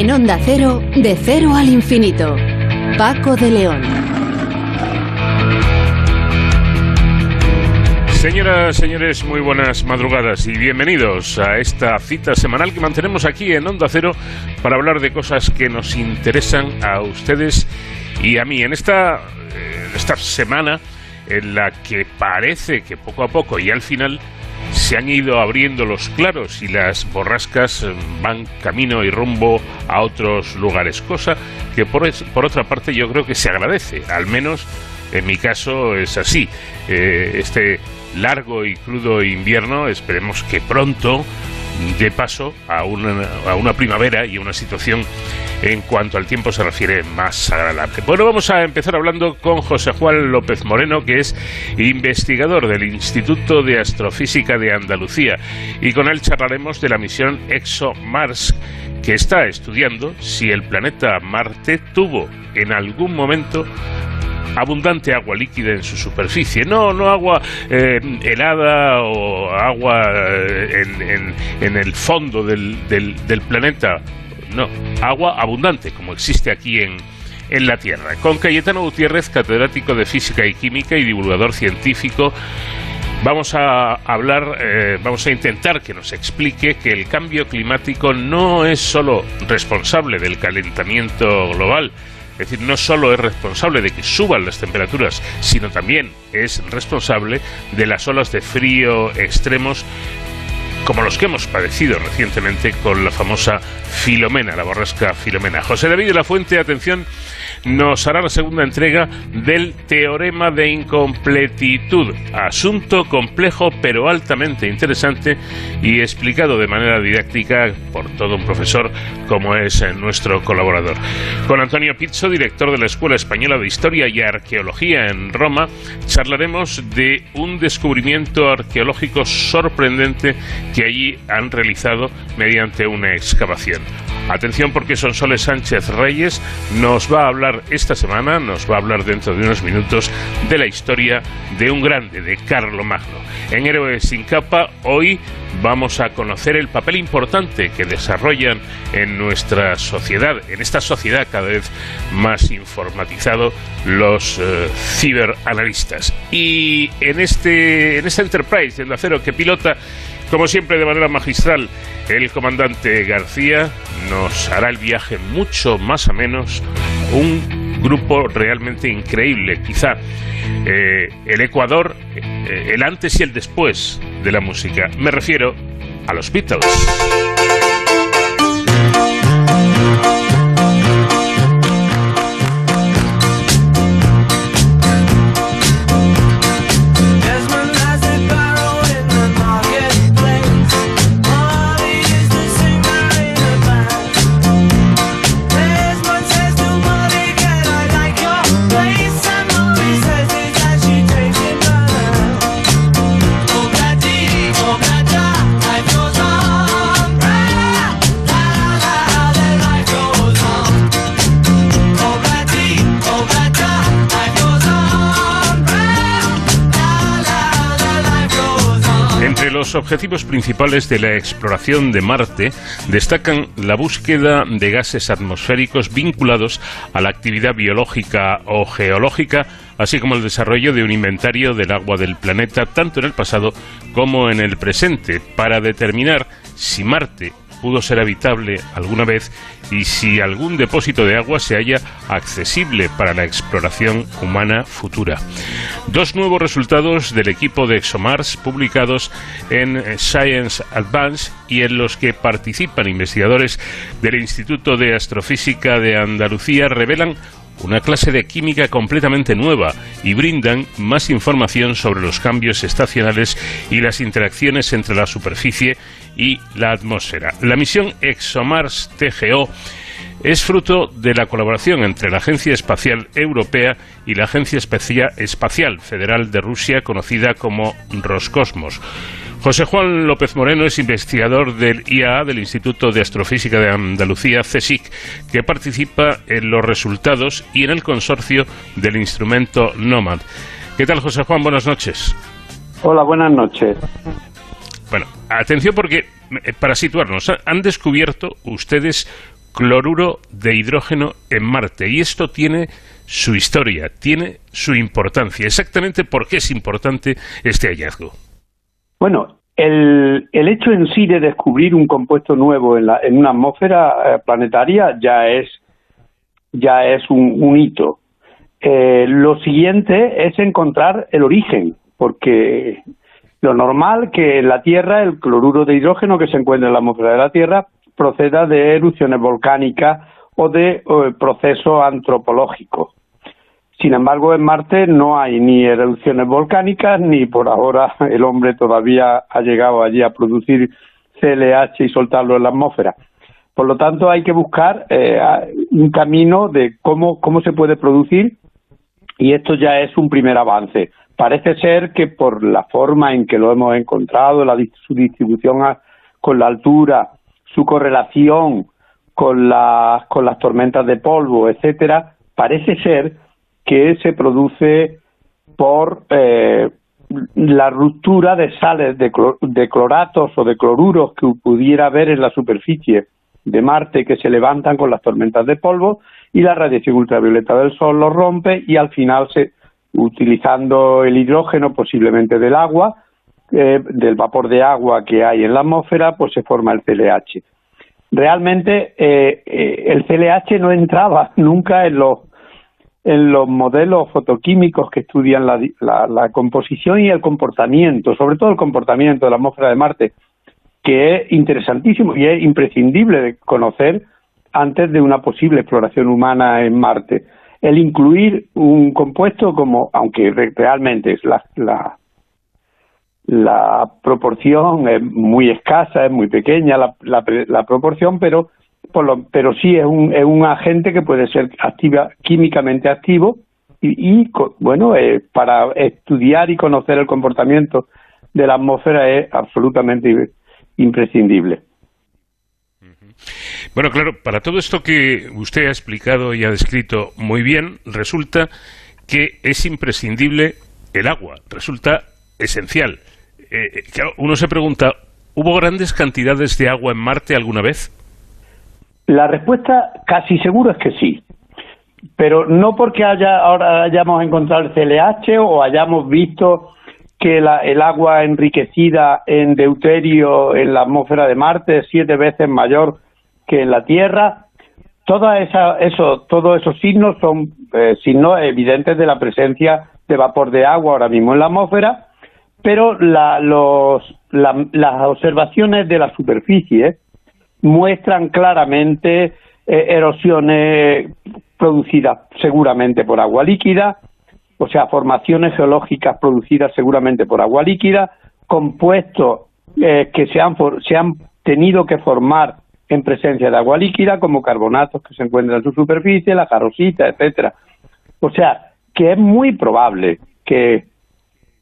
En Onda Cero, de cero al infinito. Paco de León. Señoras, señores, muy buenas madrugadas y bienvenidos a esta cita semanal que mantenemos aquí en Onda Cero para hablar de cosas que nos interesan a ustedes y a mí. En esta, eh, esta semana en la que parece que poco a poco y al final se han ido abriendo los claros y las borrascas eh, van camino y rumbo a otros lugares, cosa que por, otra parte yo creo que se agradece, al menos en mi caso es así. Eh, este largo y crudo invierno esperemos que pronto de paso a una, a una primavera y una situación en cuanto al tiempo se refiere más agradable. Bueno, vamos a empezar hablando con José Juan López Moreno, que es investigador del Instituto de Astrofísica de Andalucía, y con él charlaremos de la misión ExoMars, que está estudiando si el planeta Marte tuvo en algún momento abundante agua líquida en su superficie. No, no agua eh, helada o agua eh, en, en, el fondo del, planeta. No, agua abundante, como existe aquí en, en la Tierra. Con Cayetano Gutiérrez, catedrático de Física y Química y divulgador científico. Vamos a hablar, eh, vamos a intentar que nos explique que el cambio climático no es solo responsable del calentamiento global, es decir, no solo es responsable de que suban las temperaturas, sino también es responsable de las olas de frío extremos como los que hemos padecido recientemente con la famosa Filomena, la borrasca Filomena. José David de la Fuente, atención, nos hará la segunda entrega del teorema de incompletitud, asunto complejo pero altamente interesante y explicado de manera didáctica por todo un profesor como es nuestro colaborador. Con Antonio Pizzo, director de la Escuela Española de Historia y Arqueología en Roma, charlaremos de un descubrimiento arqueológico sorprendente que allí han realizado mediante una excavación. Atención porque Sonsoles Sánchez Reyes nos va a hablar esta semana, nos va a hablar dentro de unos minutos de la historia de un grande, de Carlo Magno. En Héroes sin capa, hoy vamos a conocer el papel importante que desarrollan en nuestra sociedad, en esta sociedad cada vez más informatizado, los eh, ciberanalistas. Y en este en esta Enterprise de acero que pilota como siempre, de manera magistral, el comandante García nos hará el viaje mucho más a menos. Un grupo realmente increíble, quizá eh, el Ecuador, eh, el antes y el después de la música. Me refiero a los Beatles. Los objetivos principales de la exploración de Marte destacan la búsqueda de gases atmosféricos vinculados a la actividad biológica o geológica, así como el desarrollo de un inventario del agua del planeta tanto en el pasado como en el presente, para determinar si Marte pudo ser habitable alguna vez y si algún depósito de agua se halla accesible para la exploración humana futura. Dos nuevos resultados del equipo de ExoMars publicados en Science Advance y en los que participan investigadores del Instituto de Astrofísica de Andalucía revelan una clase de química completamente nueva y brindan más información sobre los cambios estacionales y las interacciones entre la superficie y la atmósfera. La misión ExoMars TGO es fruto de la colaboración entre la Agencia Espacial Europea y la Agencia Espacial Federal de Rusia, conocida como Roscosmos. José Juan López Moreno es investigador del IAA, del Instituto de Astrofísica de Andalucía, CSIC, que participa en los resultados y en el consorcio del instrumento NOMAD. ¿Qué tal, José Juan? Buenas noches. Hola, buenas noches. Bueno, atención porque, eh, para situarnos, han descubierto ustedes cloruro de hidrógeno en Marte. Y esto tiene su historia, tiene su importancia. Exactamente por qué es importante este hallazgo. Bueno, el, el hecho en sí de descubrir un compuesto nuevo en, la, en una atmósfera eh, planetaria ya es, ya es un, hito. Eh, lo siguiente es encontrar el origen, porque lo normal que en la Tierra el cloruro de hidrógeno que se encuentra en la atmósfera de la Tierra proceda de erupciones volcánicas o de procesos antropológicos. Sin embargo, en Marte no hay ni erupciones volcánicas, ni por ahora el hombre todavía ha llegado allí a producir CLH y soltarlo en la atmósfera. Por lo tanto, hay que buscar eh, un camino de cómo, cómo se puede producir y esto ya es un primer avance. Parece ser que por la forma en que lo hemos encontrado, la, su distribución con la altura, su correlación con, con las tormentas de polvo, etcétera, parece ser que se produce por eh, la ruptura de sales de, de, cloratos o de cloruros que pudiera haber en la superficie de Marte que se levantan con las tormentas de polvo y la radiación ultravioleta del Sol lo rompe y al final se utilizando el hidrógeno posiblemente del agua eh, del vapor de agua que hay en la atmósfera, pues se forma el CLH. Realmente eh, eh, el CLH no entraba nunca en los en los modelos fotoquímicos que estudian la, la, composición y el comportamiento, sobre todo el comportamiento de la atmósfera de Marte, que es interesantísimo y es imprescindible de conocer antes de una posible exploración humana en Marte. El incluir un compuesto como, aunque realmente la, la, la proporción es muy escasa, es muy pequeña la, la, proporción, pero, por lo, pero sí es un, es un agente que puede ser activa, químicamente activo y, y bueno, eh, para estudiar y conocer el comportamiento de la atmósfera es absolutamente imprescindible. Bueno, claro, para todo esto que usted ha explicado y ha descrito muy bien, resulta que es imprescindible el agua, resulta esencial. Eh, uno se pregunta, ¿hubo grandes cantidades de agua en Marte alguna vez? La respuesta casi seguro es que sí, pero no porque haya, ahora hayamos encontrado el CLH o hayamos visto que el agua enriquecida en deuterio en la atmósfera de Marte es siete veces mayor que en la Tierra. Toda esa, eso, todos esos signos son eh, signos evidentes de la presencia de vapor de agua ahora mismo en la atmósfera pero la, los, las observaciones de la superficie muestran claramente eh, erosiones producidas seguramente por agua líquida, o sea, formaciones geológicas producidas seguramente por agua líquida, compuestos eh, que se han, se han tenido que formar en presencia de agua líquida, como carbonatos que se encuentran en su superficie, la jarosita, etcétera. O sea, que es muy probable que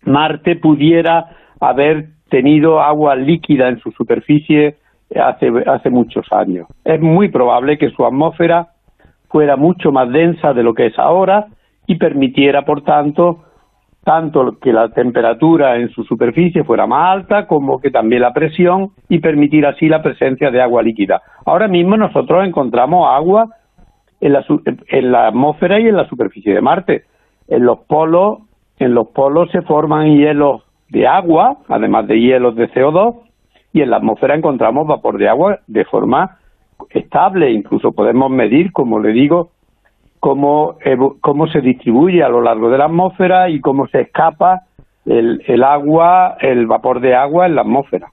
Marte pudiera haber tenido agua líquida en su superficie hace, hace muchos años. Es muy probable que su atmósfera fuera mucho más densa de lo que es ahora y permitiera, por tanto, tanto que la temperatura en su superficie fuera más alta como que también la presión y permitir así la presencia de agua líquida. Ahora mismo nosotros encontramos agua en la, en la atmósfera y en la superficie de Marte. En los polos en los polos se forman hielos de agua, además de hielos de CO2, y en la atmósfera encontramos vapor de agua de forma estable. Incluso podemos medir, como le digo, cómo, cómo se distribuye a lo largo de la atmósfera y cómo se escapa el, el agua, el vapor de agua en la atmósfera.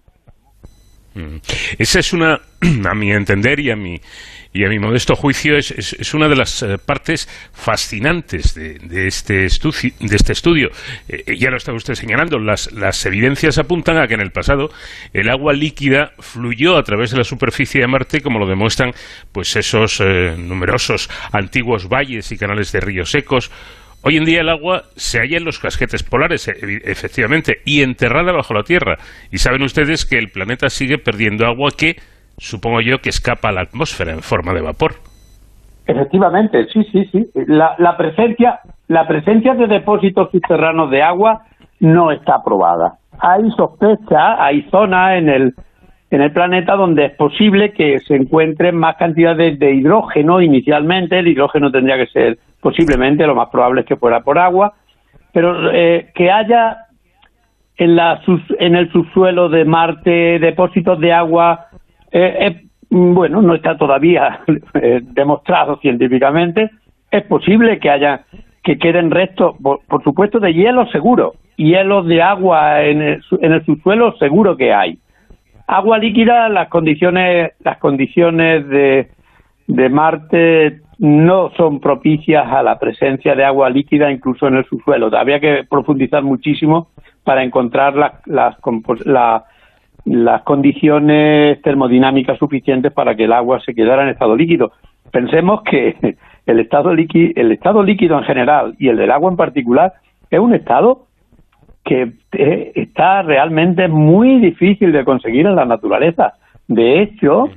Mm. Esa es una, a mi entender y a mi, y a mi modesto juicio es, es, una de las eh, partes fascinantes de, de, este, de este estudio. Eh, eh, ya lo está usted señalando, las, las evidencias apuntan a que en el pasado el agua líquida fluyó a través de la superficie de Marte, como lo demuestran pues esos numerosos antiguos valles y canales de ríos secos. Hoy en día el agua se halla en los casquetes polares, efectivamente, y enterrada bajo la Tierra. Y saben ustedes que el planeta sigue perdiendo agua que supongo yo que escapa a la atmósfera en forma de vapor. Efectivamente, sí, sí, sí. La, la, presencia, la presencia de depósitos subterráneos de agua no está probada. Hay sospecha, hay zonas en el en el planeta donde es posible que se encuentren más cantidades de hidrógeno inicialmente. El hidrógeno tendría que ser posiblemente, lo más probable es que fuera por agua, pero eh, que haya en, la, en el subsuelo de Marte depósitos de agua, eh, bueno, no está todavía eh, demostrado científicamente. Es posible que haya que queden restos, por, supuesto, de hielo seguro, hielo de agua en el, en el subsuelo seguro que hay Agua líquida, las condiciones, las condiciones de, de Marte no son propicias a la presencia de agua líquida incluso en el subsuelo. Habría que profundizar muchísimo para encontrar las, las, las condiciones termodinámicas suficientes para que el agua se quedara en estado líquido. Pensemos que el estado, líquido, el estado líquido en general y el del agua en particular es un estado que eh, está realmente muy difícil de conseguir en la naturaleza. De hecho,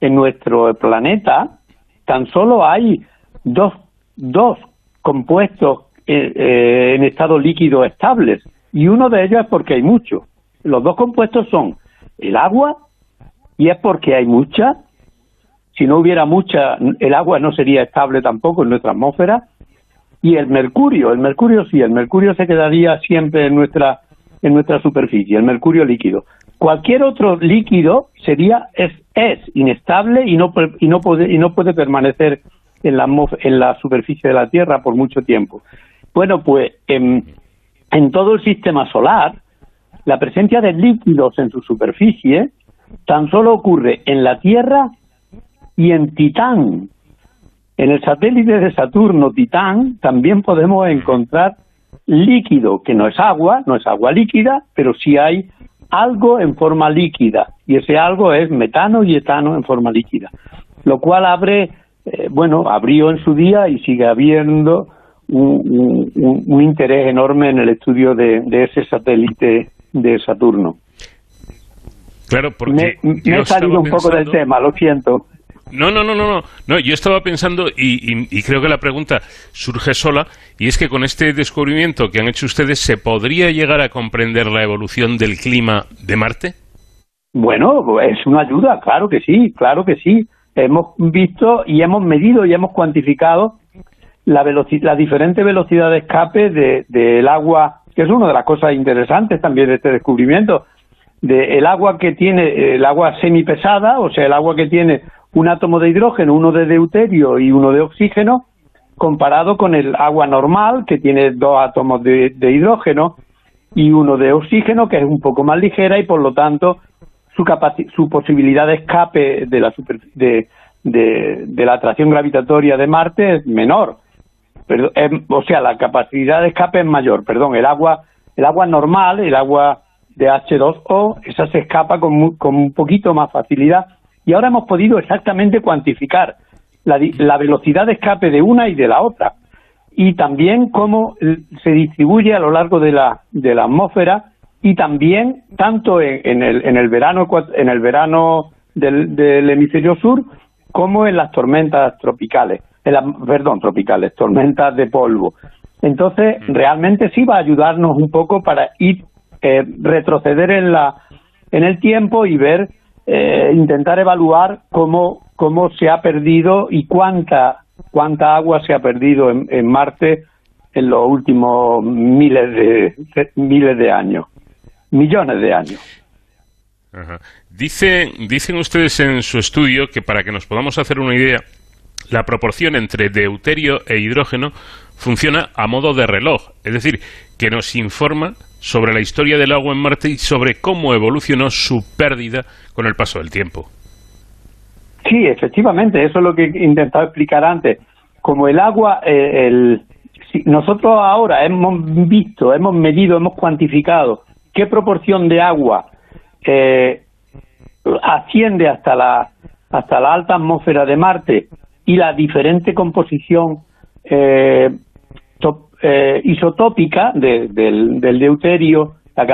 en nuestro planeta tan solo hay dos, dos compuestos eh, eh, en estado líquido estables y uno de ellos es porque hay mucho. Los dos compuestos son el agua y es porque hay mucha. Si no hubiera mucha, el agua no sería estable tampoco en nuestra atmósfera y el mercurio, el mercurio sí, el mercurio se quedaría siempre en nuestra en nuestra superficie, el mercurio líquido. Cualquier otro líquido sería es, es inestable y no y no puede y no puede permanecer en la en la superficie de la Tierra por mucho tiempo. Bueno, pues en, en todo el sistema solar la presencia de líquidos en su superficie tan solo ocurre en la Tierra y en Titán, en el satélite de Saturno, Titán, también podemos encontrar líquido, que no es agua, no es agua líquida, pero sí hay algo en forma líquida, y ese algo es metano y etano en forma líquida, lo cual abre, eh, bueno, abrió en su día y sigue habiendo un, interés enorme en el estudio de, ese satélite de Saturno. Claro, porque me, he salido un poco del tema, lo siento. No, no, no, no, no. yo estaba pensando y, creo que la pregunta surge sola y es que con este descubrimiento que han hecho ustedes se podría llegar a comprender la evolución del clima de Marte. Bueno, es una ayuda, claro que sí, claro que sí. Hemos visto y hemos medido y hemos cuantificado la, la diferente velocidad de escape del agua, que es una de las cosas interesantes también de este descubrimiento, del el agua que tiene, el agua semipesada, o sea, el agua que tiene un átomo de hidrógeno, uno de deuterio y uno de oxígeno, comparado con el agua normal, que tiene dos átomos de, hidrógeno y uno de oxígeno, que es un poco más ligera y por lo tanto su, su posibilidad de escape de la, de, de, la atracción gravitatoria de Marte es menor. O sea, la capacidad de escape es mayor. Perdón, el agua, el agua normal, el agua de H2O, esa se escapa con, con un poquito más facilidad. Y ahora hemos podido exactamente cuantificar la, velocidad de escape de una y de la otra. Y también cómo se distribuye a lo largo de la, de la atmósfera y también tanto en, el, en el verano en el verano del, hemisferio sur como en las tormentas tropicales, perdón, tropicales, tormentas de polvo. Entonces, mm. realmente sí va a ayudarnos un poco para ir eh, retroceder en la en el tiempo y ver eh, intentar evaluar cómo, cómo se ha perdido y cuánta, cuánta agua se ha perdido en, Marte en los últimos miles de, miles de años, millones de años. Dice, dicen ustedes en su estudio que para que nos podamos hacer una idea, la proporción entre deuterio e hidrógeno funciona a modo de reloj, es decir, que nos informa sobre la historia del agua en Marte y sobre cómo evolucionó su pérdida con el paso del tiempo. Sí, efectivamente, eso es lo que he intentado explicar antes. Como el agua, eh, el, nosotros ahora hemos visto, hemos medido, hemos cuantificado qué proporción de agua eh, asciende hasta la hasta la alta atmósfera de Marte y la diferente composición eh, eh, isotópica del, deuterio, la,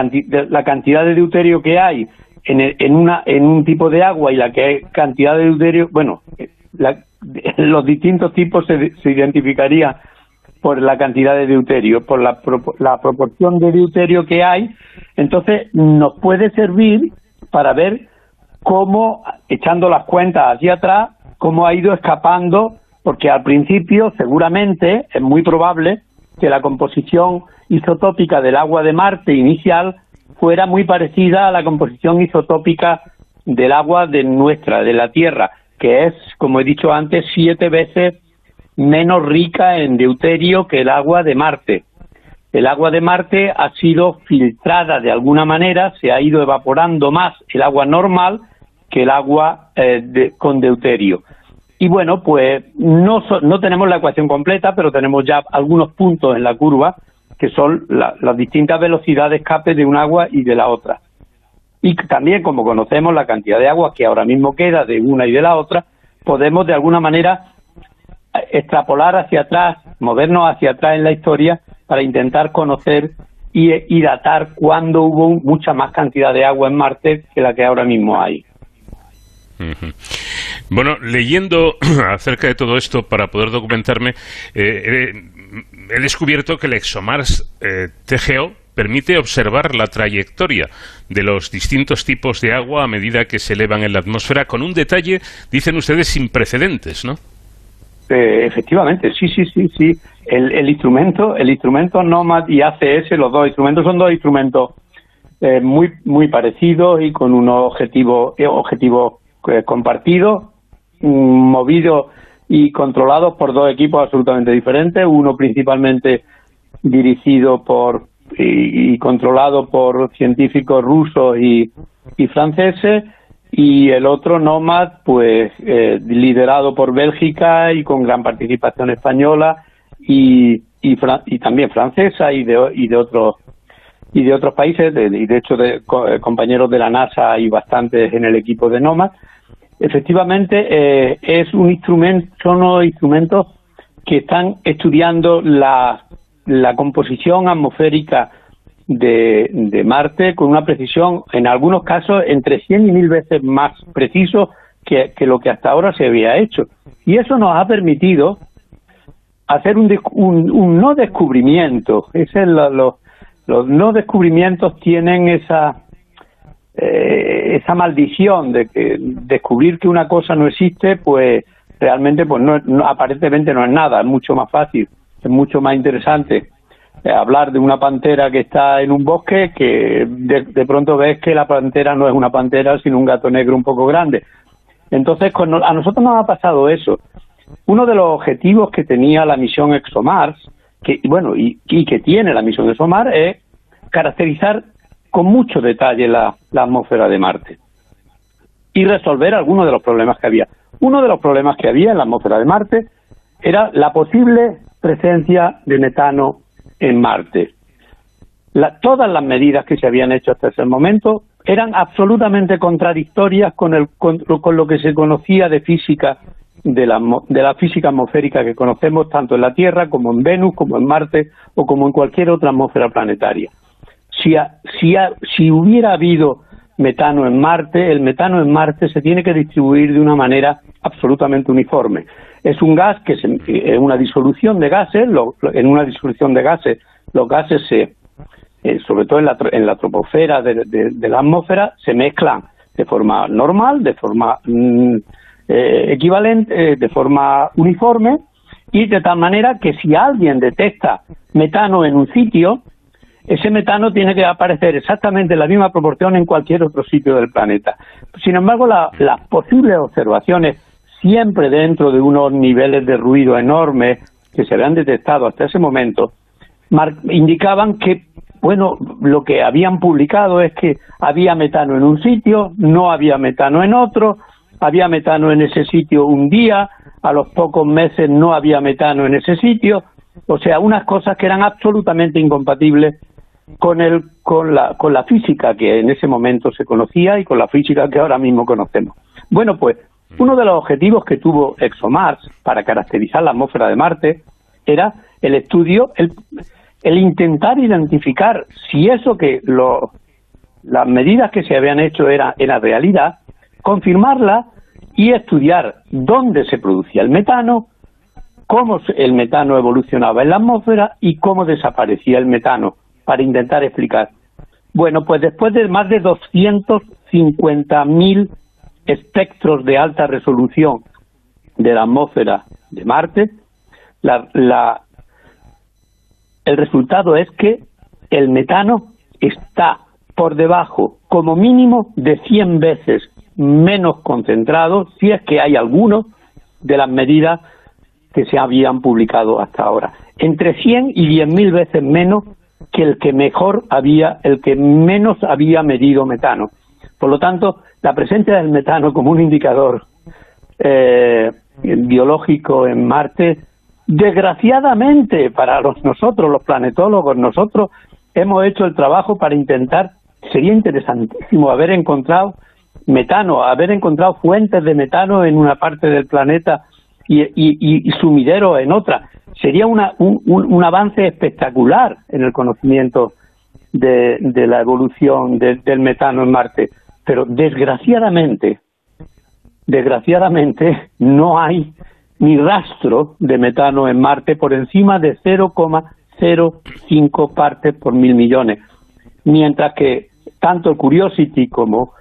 la, cantidad de deuterio que hay en, en, una, en un tipo de agua y la que cantidad de deuterio, bueno, los distintos tipos se, se identificarían por la cantidad de deuterio, por la, la proporción de deuterio que hay, entonces nos puede servir para ver cómo, echando las cuentas hacia atrás, cómo ha ido escapando, porque al principio seguramente es muy probable que la composición isotópica del agua de Marte inicial fuera muy parecida a la composición isotópica del agua de nuestra, de la Tierra, que es, como he dicho antes, siete veces menos rica en deuterio que el agua de Marte. El agua de Marte ha sido filtrada de alguna manera, se ha ido evaporando más el agua normal que el agua eh, con deuterio. Y bueno, pues no, no tenemos la ecuación completa, pero tenemos ya algunos puntos en la curva que son las distintas velocidades de escape de un agua y de la otra. Y también, como conocemos la cantidad de agua que ahora mismo queda de una y de la otra, podemos de alguna manera extrapolar hacia atrás, movernos hacia atrás en la historia para intentar conocer y, datar cuándo hubo mucha más cantidad de agua en Marte que la que ahora mismo hay. Bueno, leyendo acerca de todo esto para poder documentarme, eh, he descubierto que el ExoMars eh, TGO permite observar la trayectoria de los distintos tipos de agua a medida que se elevan en la atmósfera con un detalle, dicen ustedes, sin precedentes, ¿no? Eh, efectivamente, sí, sí, sí, sí. El, instrumento, el instrumento NOMAD y ACS, los dos instrumentos son dos instrumentos eh, muy muy parecidos y con unos objetivos objetivos eh, compartidos, mm, movidos y controlados por dos equipos absolutamente diferentes. Uno principalmente dirigido por y, controlado por científicos rusos y, franceses y el otro Nomad, pues eh, liderado por Bélgica y con gran participación española y, y, también francesa y de, de otros y de otros países y de hecho de eh, compañeros de la NASA hay bastantes en el equipo de Nomad. Efectivamente eh, es un instrumento, son unos instrumentos que están estudiando la, la composición atmosférica de, Marte con una precisión, en algunos casos, entre 100 y 1000 veces más preciso que, lo que hasta ahora se había hecho. Y eso nos ha permitido hacer un, un, no descubrimiento. Es los no descubrimientos tienen esa, eh, esa maldición de que descubrir que una cosa no existe, pues realmente pues no, aparentemente no es nada, es mucho más fácil, es mucho más interesante eh, hablar de una pantera que está en un bosque que de, pronto ves que la pantera no es una pantera sino un gato negro un poco grande. Entonces a nosotros nos ha pasado eso. Uno de los objetivos que tenía la misión ExoMars, que bueno y, que tiene la misión ExoMars es caracterizar con mucho detalle la, atmósfera de Marte y resolver algunos de los problemas que había. Uno de los problemas que había en la atmósfera de Marte era la posible presencia de metano en Marte. todas las medidas que se habían hecho hasta ese momento eran absolutamente contradictorias con, el, con, lo que se conocía de física de la, de la física atmosférica que conocemos tanto en la Tierra como en Venus, como en Marte o como en cualquier otra atmósfera planetaria. Si, si, si hubiera habido metano en Marte, el metano en Marte se tiene que distribuir de una manera absolutamente uniforme. Es un gas que es una disolución de gases, en una disolución de gases los gases se, eh, sobre todo en la, en la troposfera de, la atmósfera, se mezclan de forma normal, de forma mm, eh, equivalente, eh, de forma uniforme y de tal manera que si alguien detecta metano en un sitio, ese metano tiene que aparecer exactamente en la misma proporción en cualquier otro sitio del planeta. Sin embargo, las posibles observaciones, siempre dentro de unos niveles de ruido enormes que se habían detectado hasta ese momento, indicaban que, bueno, lo que habían publicado es que había metano en un sitio, no había metano en otro, había metano en ese sitio un día, a los pocos meses no había metano en ese sitio, o sea, unas cosas que eran absolutamente incompatibles con, el, con, la, con la física que en ese momento se conocía y con la física que ahora mismo conocemos. Bueno, pues uno de los objetivos que tuvo ExoMars para caracterizar la atmósfera de Marte era el estudio, el, intentar identificar si eso que lo, las medidas que se habían hecho era, era realidad, confirmarla y estudiar dónde se producía el metano, cómo el metano evolucionaba en la atmósfera y cómo desaparecía el metano para intentar explicar. Bueno, pues después de más de 250.000 espectros de alta resolución de la atmósfera de Marte, la, el resultado es que el metano está por debajo, como mínimo, de 100 veces menos concentrado, si es que hay alguno, de las medidas que se habían publicado hasta ahora. Entre 100 y 10.000 veces menos que el que mejor había, el que menos había medido metano. Por lo tanto, la presencia del metano como un indicador eh, biológico en Marte, desgraciadamente para nosotros, los planetólogos, nosotros hemos hecho el trabajo para intentar, sería interesantísimo haber encontrado metano, haber encontrado fuentes de metano en una parte del planeta y, y, sumidero en otra. Sería una, un, avance espectacular en el conocimiento de, la evolución del metano en Marte. Pero desgraciadamente, desgraciadamente no hay ni rastro de metano en Marte por encima de 0,05 partes por mil millones, mientras que tanto Curiosity como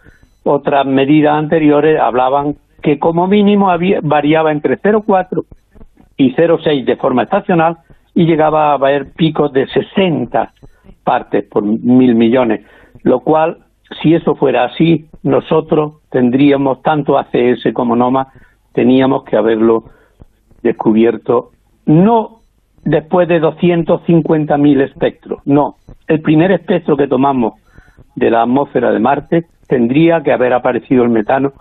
otras medidas anteriores hablaban que como mínimo había, variaba entre 0,4 y 0,6 de forma estacional y llegaba a haber picos de 60 partes por mil millones, lo cual, si eso fuera así, nosotros tendríamos tanto ACS como NOMA, teníamos que haberlo descubierto no después de 250.000 espectros, no. El primer espectro que tomamos de la atmósfera de Marte tendría que haber aparecido el metano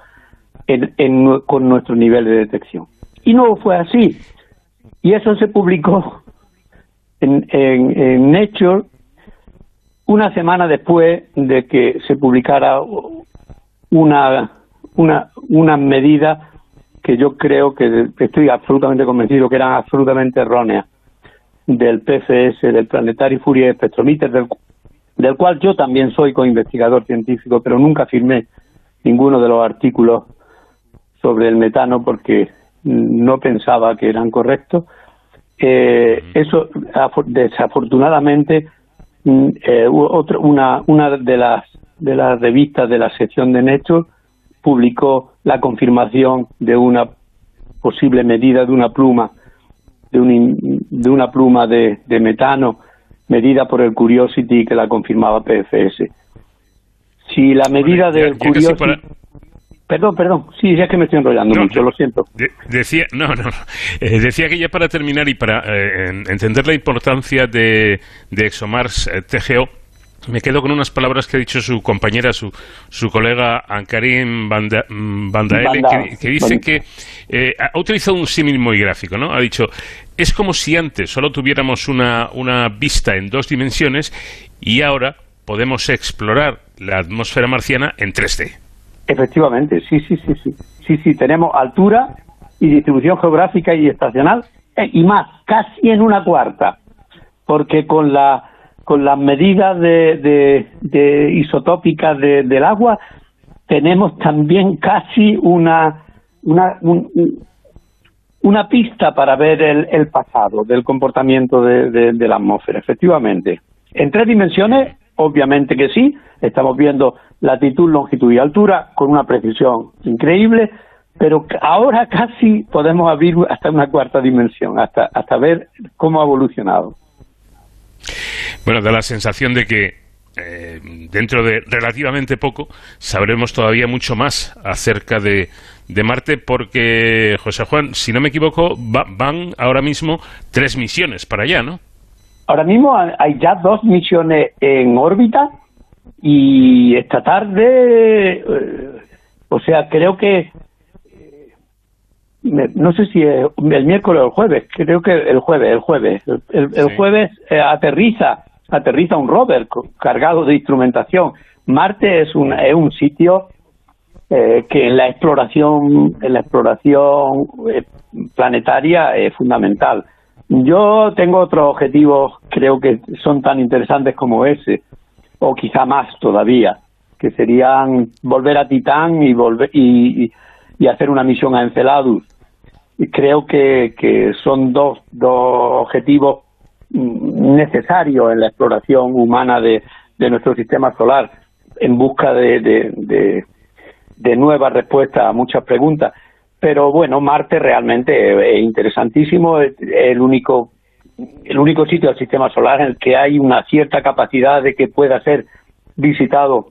con nuestro nivel de detección. Y no fue así. Y eso se publicó en, en, Nature una semana después de que se publicara una, una, una medida que yo creo que estoy absolutamente convencido que eran absolutamente erróneas del PFS, del Planetary Fourier Spectrometer, del, del cual yo también soy co-investigador científico, pero nunca firmé ninguno de los artículos sobre el metano porque no pensaba que eran correctos. Eh, eso, desafortunadamente, mm, eh, una, una de las de las revistas de la sección de Nature publicó la confirmación de una posible medida de una pluma de, de una pluma de, metano medida por el Curiosity que la confirmaba PFS. Si la medida del Curiosity Perdón, perdón, sí, ya que me estoy enrollando mucho, lo siento. decía, no, no, eh, decía que ya para terminar y para eh, entender la importancia de, de ExoMars eh, TGO, me quedo con unas palabras que ha dicho su compañera, su, su colega Ankarim Bandaele, que, dice que ha utilizado un símil muy gráfico, ¿no? Ha dicho, es como si antes solo tuviéramos una, una vista en dos dimensiones y ahora podemos explorar la atmósfera marciana en 3D. Efectivamente, sí, sí, sí, sí. Sí, sí, tenemos altura y distribución geográfica y estacional eh, y más, casi en una cuarta, porque con la con las medidas de, de, isotópicas del agua tenemos también casi una una una pista para ver el, el pasado del comportamiento de, de la atmósfera, efectivamente. En tres dimensiones, obviamente que sí, estamos viendo latitud, longitud y altura con una precisión increíble, pero ahora casi podemos abrir hasta una cuarta dimensión, hasta, hasta ver cómo ha evolucionado. Bueno, da la sensación de que eh, dentro de relativamente poco sabremos todavía mucho más acerca de, de Marte porque, José Juan, si no me equivoco, van ahora mismo tres misiones para allá, ¿no? Ahora mismo hay ya dos misiones en órbita y esta tarde, eh, o sea, creo que, no sé si el miércoles o el jueves, creo que el jueves, el jueves, el, jueves eh, aterriza, aterriza un rover cargado de instrumentación. Marte es un, es un sitio eh, que en la exploración, en la exploración planetaria es fundamental. Yo tengo otros objetivos, creo que son tan interesantes como ese o quizá más todavía, que serían volver a Titán y volver y, hacer una misión a Enceladus. Y creo que, que son dos, dos objetivos necesarios en la exploración humana de, de nuestro sistema solar en busca de, de, de nuevas respuestas a muchas preguntas. Pero bueno, Marte realmente es interesantísimo, es el único el único sitio del sistema solar en el que hay una cierta capacidad de que pueda ser visitado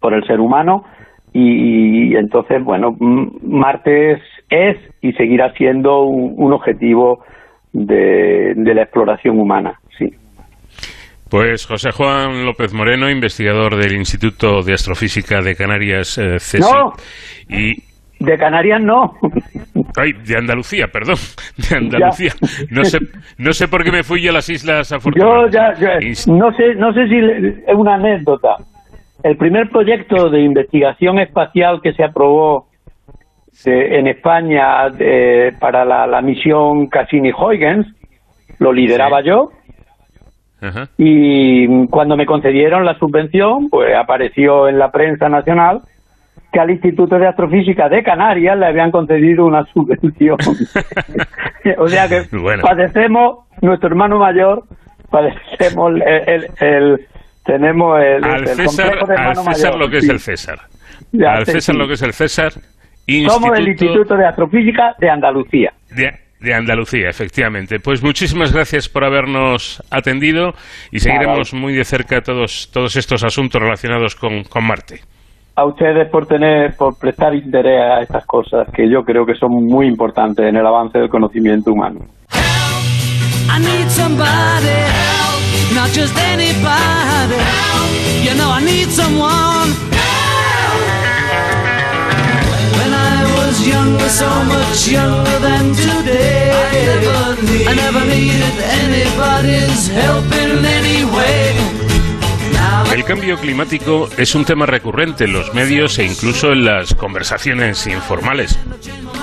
por el ser humano y, entonces, bueno, Marte es, y seguirá siendo un, objetivo de, la exploración humana, sí. Pues José Juan López Moreno, investigador del Instituto de Astrofísica de Canarias, eh, No, y de Canarias no. Ay, de Andalucía, perdón, de Andalucía. No sé, no sé por qué me fui a las Islas Afortunadas. Yo no sé, no sé si es una anécdota. El primer proyecto de investigación espacial que se aprobó en España para la, misión Cassini-Huygens lo lideraba yo. Y cuando me concedieron la subvención, pues apareció en la prensa nacional que al Instituto de Astrofísica de Canarias le habían concedido una subvención. o sea que padecemos, nuestro hermano mayor, padecemos el, tenemos el, al César, al César lo que es el César. al César lo que es el César. Somos el Instituto de Astrofísica de Andalucía. De, Andalucía, efectivamente. Pues muchísimas gracias por habernos atendido y seguiremos muy de cerca todos, todos estos asuntos relacionados con, con Marte a ustedes por tener, por prestar interés a estas cosas que yo creo que son muy importantes en el avance del conocimiento humano. I need I need I younger, so much younger than today, I never needed anybody's help in any way. El cambio climático es un tema recurrente en los medios e incluso en las conversaciones informales.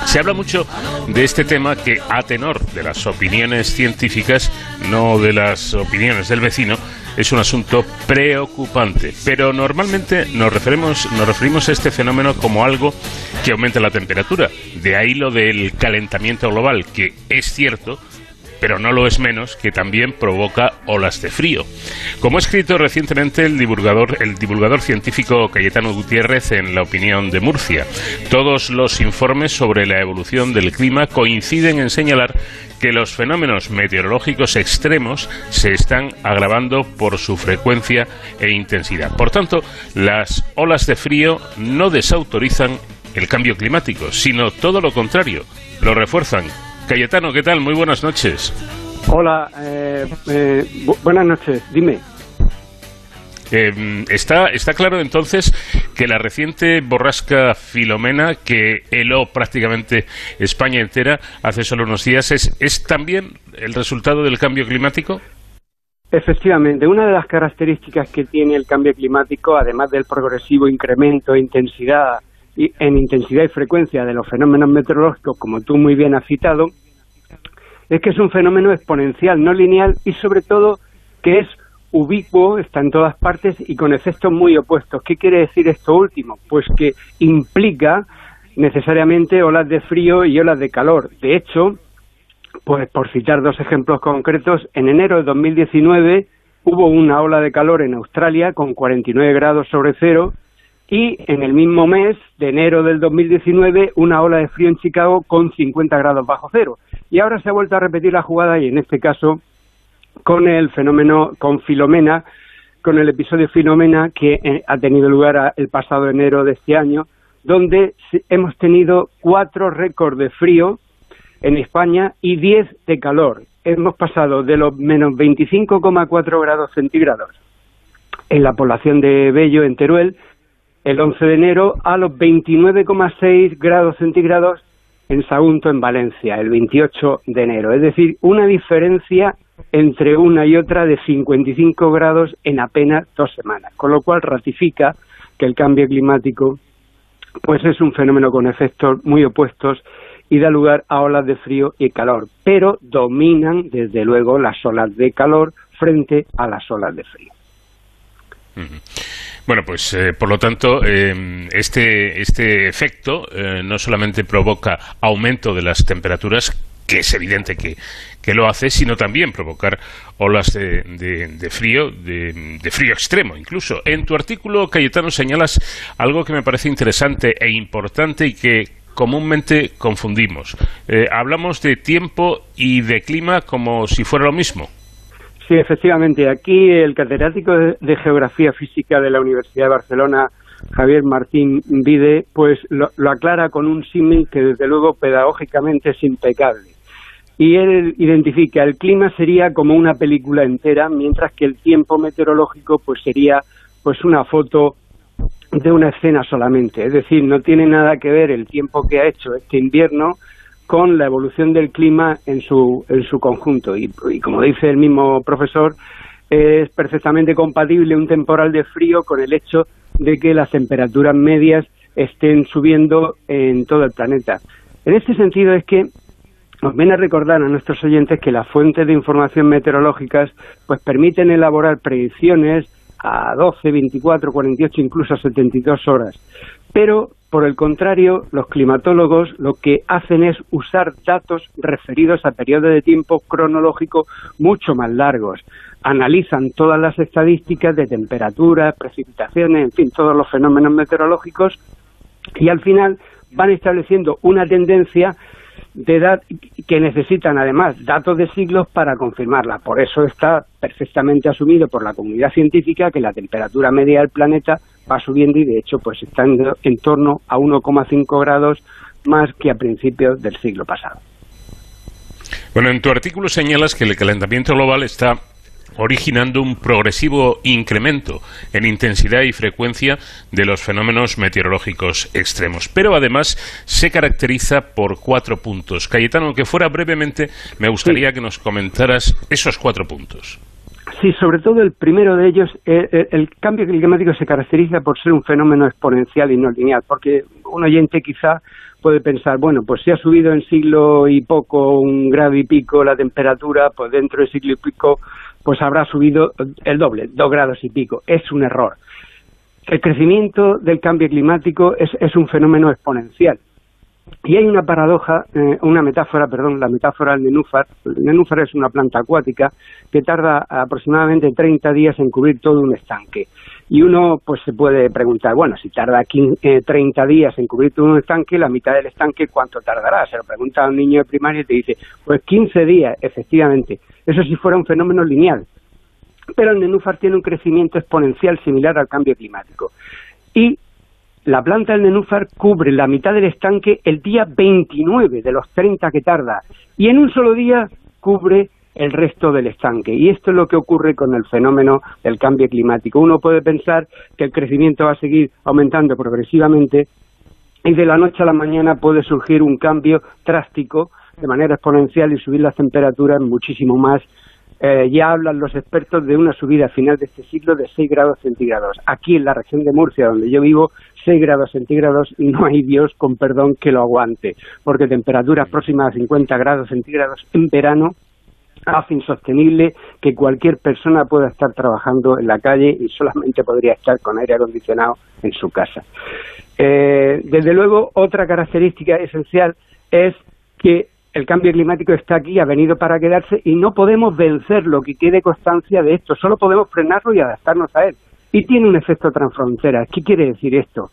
Se habla mucho de este tema que, a tenor de las opiniones científicas, no de las opiniones del vecino, es un asunto preocupante. Pero normalmente nos referimos, nos referimos a este fenómeno como algo que aumenta la temperatura. De ahí lo del calentamiento global, que es cierto, pero no lo es menos que también provoca olas de frío. Como ha escrito recientemente el divulgador, el divulgador científico Cayetano Gutiérrez en La Opinión de Murcia, todos los informes sobre la evolución del clima coinciden en señalar que los fenómenos meteorológicos extremos se están agravando por su frecuencia e intensidad. Por tanto, las olas de frío no desautorizan el cambio climático, sino todo lo contrario, lo refuerzan Cayetano, ¿qué tal? Muy buenas noches. Hola, eh, eh, buenas noches, dime. Eh, está, está claro entonces que la reciente borrasca Filomena, que heló prácticamente España entera hace solo unos días, ¿es, ¿es también el resultado del cambio climático? Efectivamente, una de las características que tiene el cambio climático, además del progresivo incremento de intensidad en intensidad y frecuencia de los fenómenos meteorológicos, como tú muy bien has citado, es que es un fenómeno exponencial, no lineal y sobre todo que es ubicuo, está en todas partes y con efectos muy opuestos. ¿Qué quiere decir esto último? Pues que implica necesariamente olas de frío y olas de calor. De hecho, pues por citar dos ejemplos concretos, en enero de 2019 hubo una ola de calor en Australia con 49 grados sobre cero y en el mismo mes de enero del 2019 una ola de frío en Chicago con 50 grados bajo cero. Y ahora se ha vuelto a repetir la jugada y en este caso con el fenómeno, con Filomena, con el episodio Filomena que eh, ha tenido lugar el pasado enero de este año, donde hemos tenido cuatro récords de frío en España y diez de calor. Hemos pasado de los menos 25,4 grados centígrados en la población de Bello, en Teruel, el 11 de enero a los 29,6 grados centígrados en Sagunto, en Valencia, el 28 de enero. Es decir, una diferencia entre una y otra de 55 grados en apenas dos semanas, con lo cual ratifica que el cambio climático pues es un fenómeno con efectos muy opuestos y da lugar a olas de frío y calor, pero dominan desde luego las olas de calor frente a las olas de frío. Bueno, pues eh, por lo tanto, em, este, este efecto eh, no solamente provoca aumento de las temperaturas, que es evidente que, que lo hace, sino también provocar olas de, de, frío, de, de, frío extremo incluso. En tu artículo, Cayetano, señalas algo que me parece interesante e importante y que comúnmente confundimos. Eh, hablamos de tiempo y de clima como si fuera lo mismo. Sí, efectivamente. Aquí el catedrático de Geografía Física de la Universidad de Barcelona, Javier Martín Vide, pues lo, aclara con un símil que desde luego pedagógicamente es impecable. Y él identifica el clima sería como una película entera, mientras que el tiempo meteorológico pues sería pues una foto de una escena solamente. Es decir, no tiene nada que ver el tiempo que ha hecho este invierno con la evolución del clima en su, en su conjunto. Y, como dice el mismo profesor, es perfectamente compatible un temporal de frío con el hecho de que las temperaturas medias estén subiendo en todo el planeta. En este sentido es que nos viene a recordar a nuestros oyentes que las fuentes de información meteorológicas pues permiten elaborar predicciones a 12, 24, 48, incluso a 72 horas. Pero, por el contrario, los climatólogos lo que hacen es usar datos referidos a periodos de tiempo cronológico mucho más largos. Analizan todas las estadísticas de temperatura, precipitaciones, en fin, todos los fenómenos meteorológicos y al final van estableciendo una tendencia de edad que necesitan además datos de siglos para confirmarla. Por eso está perfectamente asumido por la comunidad científica que la temperatura media del planeta va subiendo y de hecho pues está en, en torno a 1,5 grados más que a principios del siglo pasado. Bueno, en tu artículo señalas que el calentamiento global está originando un progresivo incremento en intensidad y frecuencia de los fenómenos meteorológicos extremos. Pero además se caracteriza por cuatro puntos. Cayetano, aunque fuera brevemente, me gustaría que nos comentaras esos cuatro puntos. Sí, sobre todo el primero de ellos, eh, eh, el cambio climático se caracteriza por ser un fenómeno exponencial y no lineal, porque un oyente quizá puede pensar, bueno, pues si ha subido en siglo y poco un grado y pico la temperatura, pues dentro de siglo y pico pues habrá subido el doble, dos grados y pico. Es un error. El crecimiento del cambio climático es, es un fenómeno exponencial. Y hay una paradoja, eh, una metáfora, perdón, la metáfora del nenúfar. El nenúfar es una planta acuática que tarda aproximadamente 30 días en cubrir todo un estanque. Y uno pues se puede preguntar, bueno, si tarda 30 eh, días en cubrir todo un estanque, la mitad del estanque, ¿cuánto tardará? Se lo pregunta a un niño de primaria y te dice, pues 15 días, efectivamente. Eso si fuera un fenómeno lineal. Pero el nenúfar tiene un crecimiento exponencial similar al cambio climático. Y la planta del nenúfar cubre la mitad del estanque el día 29 de los 30 que tarda. Y en un solo día cubre el resto del estanque. Y esto es lo que ocurre con el fenómeno del cambio climático. Uno puede pensar que el crecimiento va a seguir aumentando progresivamente y de la noche a la mañana puede surgir un cambio drástico de manera exponencial y subir las temperaturas muchísimo más. Eh, ya hablan los expertos de una subida a final de este siglo de 6 grados centígrados. Aquí en la región de Murcia, donde yo vivo, 6 grados centígrados y no hay Dios, con perdón, que lo aguante, porque temperaturas próximas a 50 grados centígrados en verano hace insostenible que cualquier persona pueda estar trabajando en la calle y solamente podría estar con aire acondicionado en su casa. Eh, desde luego, otra característica esencial es que el cambio climático está aquí, ha venido para quedarse y no podemos vencerlo, que quede constancia de esto, solo podemos frenarlo y adaptarnos a él. Y tiene un efecto transfrontera. ¿Qué quiere decir esto?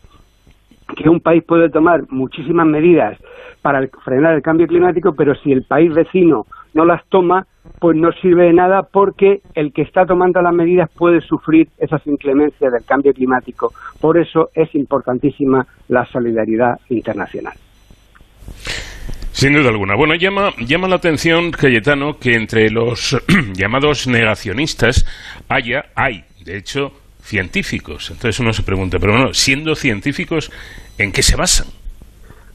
Que un país puede tomar muchísimas medidas para frenar el cambio climático, pero si el país vecino no las toma, pues no sirve de nada porque el que está tomando las medidas puede sufrir esas inclemencias del cambio climático. Por eso es importantísima la solidaridad internacional. Sin duda alguna. Bueno, llama, llama la atención, Cayetano, que entre los llamados negacionistas haya, hay, de hecho, científicos. Entonces uno se pregunta, pero bueno, siendo científicos, ¿en qué se basan?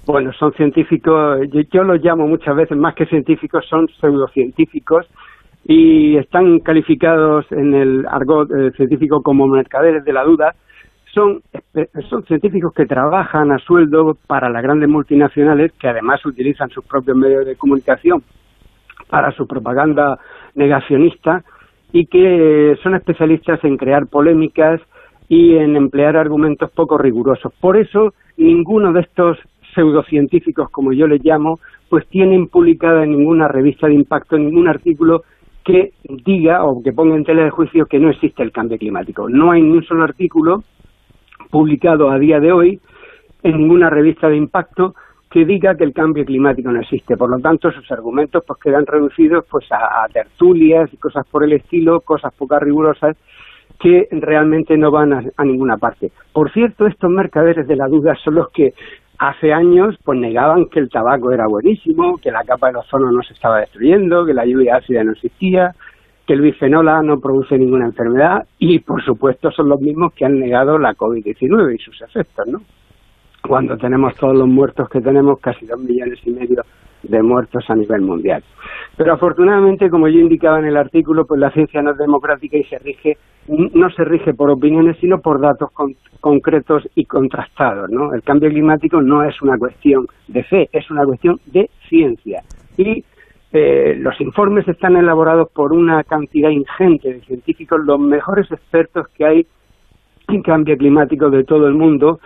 Bueno, son científicos, yo, los llamo muchas veces más que científicos, son pseudocientíficos y están calificados en el argot eh, científico como mercaderes de la duda son, son científicos que trabajan a sueldo para las grandes multinacionales que además utilizan sus propios medios de comunicación para su propaganda negacionista y que son especialistas en crear polémicas y en emplear argumentos poco rigurosos. Por eso, ninguno de estos pseudocientíficos, como yo les llamo, pues tienen publicada en ninguna revista de impacto ningún artículo que diga o que ponga en tela de juicio que no existe el cambio climático. No hay ni un solo artículo publicado a día de hoy en ninguna revista de impacto que diga que el cambio climático no existe. Por lo tanto, sus argumentos pues quedan reducidos pues a, tertulias y cosas por el estilo, cosas poco rigurosas que realmente no van a, ninguna parte. Por cierto, estos mercaderes de la duda son los que hace años pues negaban que el tabaco era buenísimo, que la capa del ozono no se estaba destruyendo, que la lluvia ácida no existía, que el bifenola no produce ninguna enfermedad y, por supuesto, son los mismos que han negado la COVID-19 y sus efectos, ¿no? Cuando tenemos todos los muertos que tenemos, casi dos millones y medio de muertos a nivel mundial. Pero afortunadamente, como yo indicaba en el artículo, pues la ciencia no es democrática y se rige, no se rige por opiniones, sino por datos concretos y contrastados. ¿no? El cambio climático no es una cuestión de fe, es una cuestión de ciencia. Y eh, los informes están elaborados por una cantidad ingente de científicos, los mejores expertos que hay en cambio climático de todo el mundo,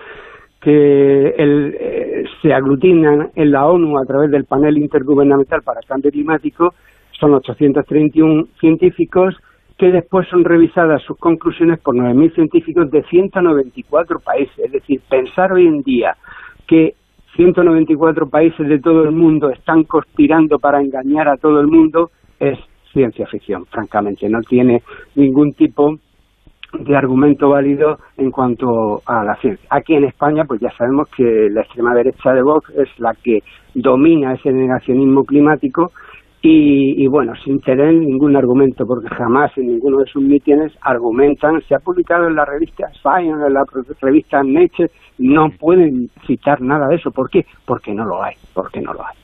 que el, eh, se aglutinan en la ONU a través del panel intergubernamental para cambio climático, son 831 científicos que después son revisadas sus conclusiones por 9.000 científicos de 194 países. Es decir, pensar hoy en día que 194 países de todo el mundo están conspirando para engañar a todo el mundo es ciencia ficción, francamente. No tiene ningún tipo de argumento válido en cuanto a la ciencia. Aquí en España, pues ya sabemos que la extrema derecha de Vox es la que domina ese negacionismo climático y, bueno, sin tener ningún argumento, porque jamás en ninguno de sus mítines argumentan, se ha publicado en la revista Science, en la revista Nature, no pueden citar nada de eso. ¿Por qué? Porque no lo hay, porque no lo hay.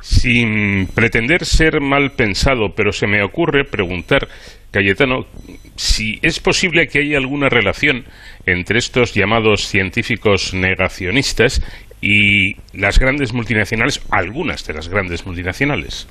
Sin pretender ser mal pensado, pero se me ocurre preguntar, Cayetano, si es posible que haya alguna relación entre estos llamados científicos negacionistas y las grandes multinacionales, algunas de las grandes multinacionales.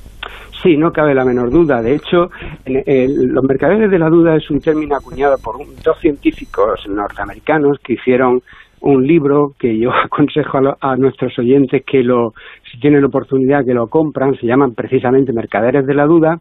Sí, no cabe la menor duda. De hecho, los mercaderes de la duda es un término acuñado por dos científicos norteamericanos que hicieron un libro que yo aconsejo a, nuestros oyentes que lo, si tienen oportunidad, que lo compran. Se llaman precisamente Mercaderes de la Duda.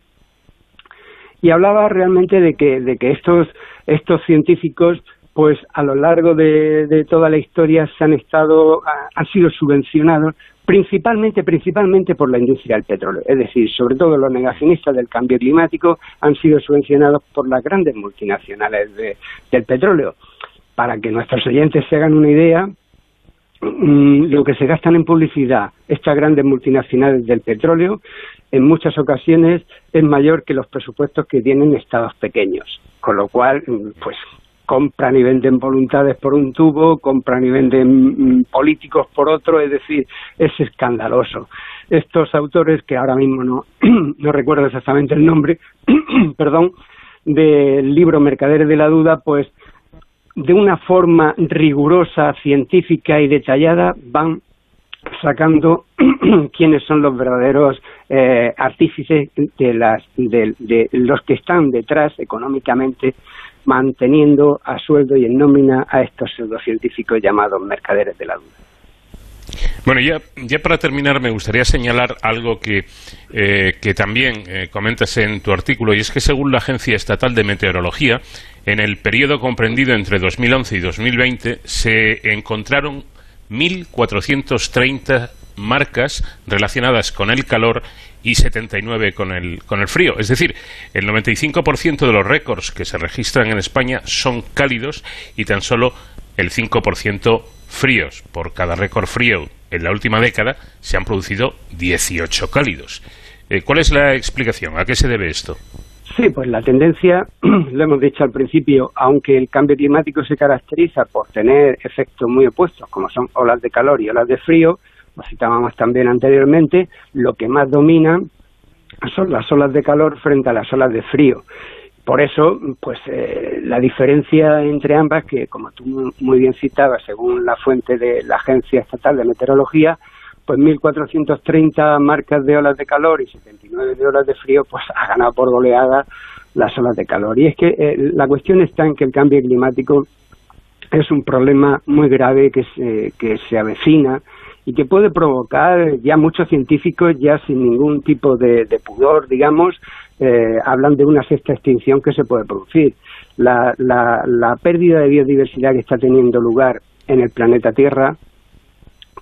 Y hablaba realmente de que, de que estos, estos científicos pues a lo largo de, de, toda la historia se han estado han sido subvencionados principalmente principalmente por la industria del petróleo es decir sobre todo los negacionistas del cambio climático han sido subvencionados por las grandes multinacionales del petróleo para que nuestros oyentes se hagan una idea mm, lo que se gastan en publicidad estas grandes multinacionales del petróleo en muchas ocasiones es mayor que los presupuestos que tienen estados pequeños con lo cual mm, pues compran y venden voluntades por un tubo, compran y venden mm, políticos por otro, es decir, es escandaloso. Estos autores, que ahora mismo no, no recuerdo exactamente el nombre, perdón, del libro Mercaderes de la Duda, pues de una forma rigurosa, científica y detallada van sacando quiénes son los verdaderos eh, artífices de, las, de los que están detrás económicamente manteniendo a sueldo y en nómina a estos pseudocientíficos llamados mercaderes de la duda. Bueno, ya, ya para terminar me gustaría señalar algo que, eh, que también eh, comentas en tu artículo y es que según la Agencia Estatal de Meteorología, en el periodo comprendido entre 2011 y 2020 se encontraron 1.430 marcas relacionadas con el calor y 79 con el, con el frío. Es decir, el 95% de los récords que se registran en España son cálidos y tan solo el 5% fríos. Por cada récord frío en la última década se han producido 18 cálidos. Eh, ¿Cuál es la explicación? ¿A qué se debe esto? Sí, pues la tendencia, lo hemos dicho al principio, aunque el cambio climático se caracteriza por tener efectos muy opuestos, como son olas de calor y olas de frío, lo citábamos también anteriormente, lo que más domina son las olas de calor frente a las olas de frío. Por eso, pues eh, la diferencia entre ambas, que como tú muy bien citabas, según la fuente de la Agencia Estatal de Meteorología, pues 1.430 marcas de olas de calor y 79 de olas de frío, pues ha ganado por goleada las olas de calor. Y es que eh, la cuestión está en que el cambio climático es un problema muy grave que se, que se avecina y que puede provocar ya muchos científicos ya sin ningún tipo de, pudor, digamos, eh, hablan de una sexta extinción que se puede producir. La, la, la pérdida de biodiversidad que está teniendo lugar en el planeta Tierra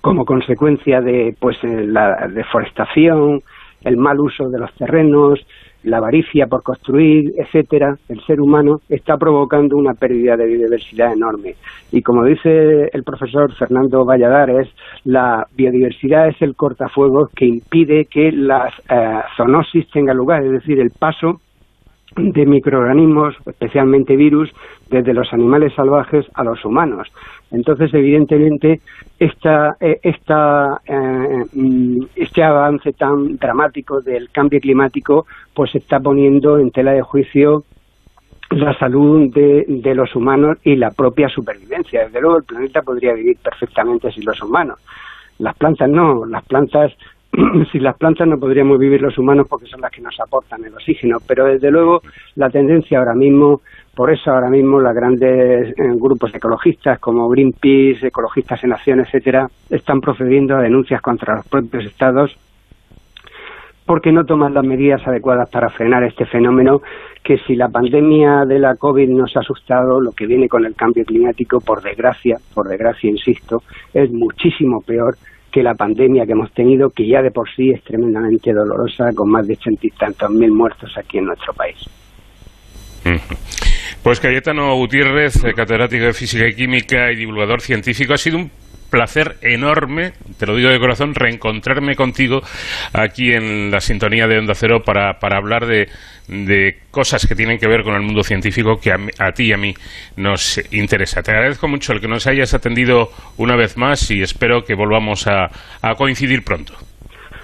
como consecuencia de pues eh, la deforestación, el mal uso de los terrenos, la avaricia por construir, etcétera, el ser humano está provocando una pérdida de biodiversidad enorme. Y como dice el profesor Fernando Valladares, la biodiversidad es el cortafuegos que impide que la eh, zoonosis tenga lugar, es decir, el paso de microorganismos, especialmente virus, desde los animales salvajes a los humanos. Entonces, evidentemente, esta, eh, esta, eh, mm, este avance tan dramático del cambio climático pues está poniendo en tela de juicio la salud de, de, los humanos y la propia supervivencia. Desde luego, el planeta podría vivir perfectamente sin los humanos. Las plantas no, las plantas sin las plantas no podríamos vivir los humanos porque son las que nos aportan el oxígeno, pero desde luego la tendencia ahora mismo, por eso ahora mismo los grandes eh, grupos ecologistas como Greenpeace, Ecologistas en Acción, etcétera, están procediendo a denuncias contra los propios estados porque no toman las medidas adecuadas para frenar este fenómeno que si la pandemia de la COVID nos ha asustado, lo que viene con el cambio climático, por desgracia, por desgracia, insisto, es muchísimo peor que la pandemia que hemos tenido, que ya de por sí es tremendamente dolorosa, con más de ochenta y tantos mil muertos aquí en nuestro país. Pues Cayetano Gutiérrez, catedrático de Física y Química y divulgador científico, ha sido un placer enorme, te lo digo de corazón, reencontrarme contigo aquí en la sintonía de Onda Cero para, para hablar de, de cosas que tienen que ver con el mundo científico que a, ti y a mí nos interesa. Te agradezco mucho el que nos hayas atendido una vez más y espero que volvamos a, a coincidir pronto.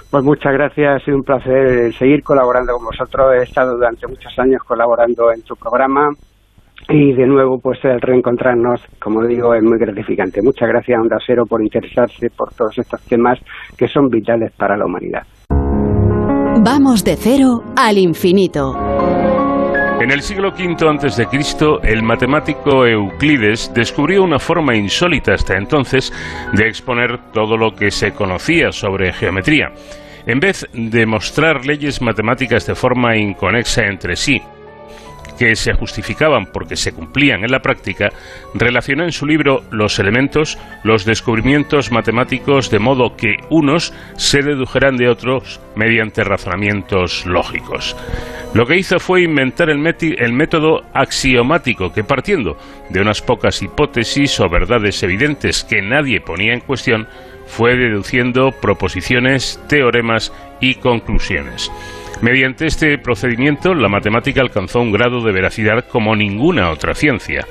Pues muchas gracias, ha sido un placer seguir colaborando con vosotros. He estado durante muchos años colaborando en tu programa y de nuevo, pues el reencontrarnos, como digo, es muy gratificante. Muchas gracias, Onda Cero, por interesarse por todos estos temas que son vitales para la humanidad. Vamos de cero al infinito. En el siglo V a.C., el matemático Euclides descubrió una forma insólita hasta entonces de exponer todo lo que se conocía sobre geometría. En vez de mostrar leyes matemáticas de forma inconexa entre sí, que se justificaban porque se cumplían en la práctica, relacionó en su libro los elementos, los descubrimientos matemáticos, de modo que unos se dedujeran de otros mediante razonamientos lógicos. Lo que hizo fue inventar el, el método axiomático que partiendo de unas pocas hipótesis o verdades evidentes que nadie ponía en cuestión, fue deduciendo proposiciones, teoremas y conclusiones. Mediante este procedimiento, la matemática alcanzó un grado de veracidad como ninguna otra ciencia.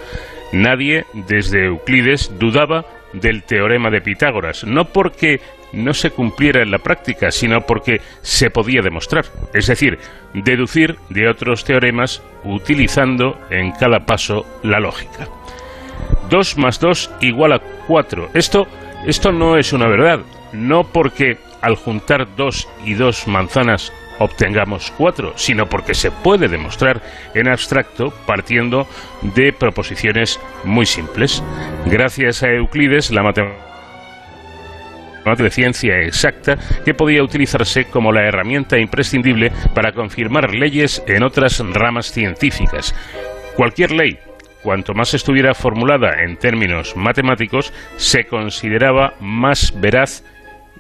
Nadie, desde Euclides, dudaba del teorema de Pitágoras, no porque no se cumpliera en la práctica, sino porque se podía demostrar, es decir, deducir de otros teoremas utilizando en cada paso la lógica. 2 más 2 igual a 4. Esto, esto no es una verdad, no porque al juntar dos y dos manzanas obtengamos cuatro, sino porque se puede demostrar en abstracto partiendo de proposiciones muy simples. Gracias a Euclides, la matemática ciencia exacta que podía utilizarse como la herramienta imprescindible para confirmar leyes en otras ramas científicas. Cualquier ley, cuanto más estuviera formulada en términos matemáticos, se consideraba más veraz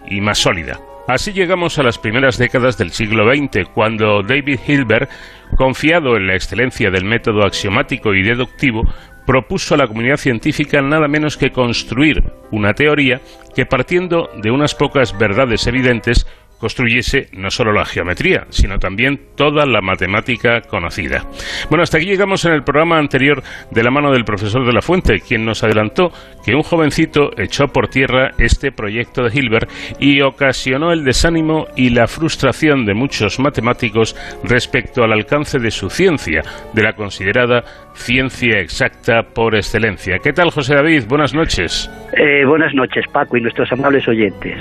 y más sólida. Así llegamos a las primeras décadas del siglo XX, cuando David Hilbert, confiado en la excelencia del método axiomático y deductivo, propuso a la comunidad científica nada menos que construir una teoría que partiendo de unas pocas verdades evidentes construyese no solo la geometría, sino también toda la matemática conocida. Bueno, hasta aquí llegamos en el programa anterior de la mano del profesor de la Fuente, quien nos adelantó que un jovencito echó por tierra este proyecto de Hilbert y ocasionó el desánimo y la frustración de muchos matemáticos respecto al alcance de su ciencia, de la considerada ciencia exacta por excelencia. ¿Qué tal, José David? Buenas noches. Eh, buenas noches, Paco, y nuestros amables oyentes.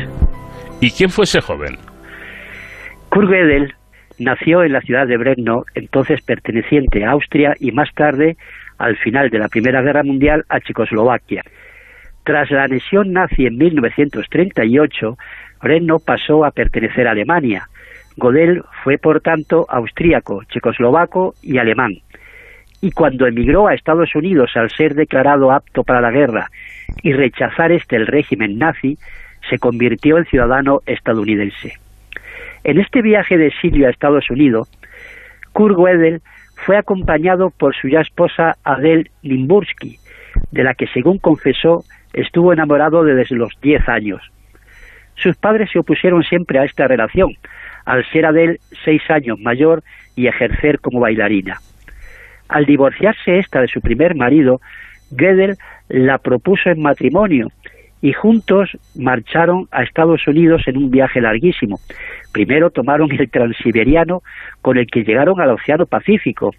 ¿Y quién fue ese joven? Kurt Gödel nació en la ciudad de Brno, entonces perteneciente a Austria y más tarde, al final de la Primera Guerra Mundial, a Checoslovaquia. Tras la anexión nazi en 1938, Breno pasó a pertenecer a Alemania. Godel fue, por tanto, austríaco, checoslovaco y alemán. Y cuando emigró a Estados Unidos al ser declarado apto para la guerra y rechazar este el régimen nazi, se convirtió en ciudadano estadounidense. En este viaje de exilio a Estados Unidos, Kurt Gödel fue acompañado por su ya esposa Adele Limbursky, de la que, según confesó, estuvo enamorado desde los 10 años. Sus padres se opusieron siempre a esta relación, al ser Adele seis años mayor y ejercer como bailarina. Al divorciarse esta de su primer marido, Gödel la propuso en matrimonio y juntos marcharon a Estados Unidos en un viaje larguísimo. Primero tomaron el transiberiano con el que llegaron al Océano Pacífico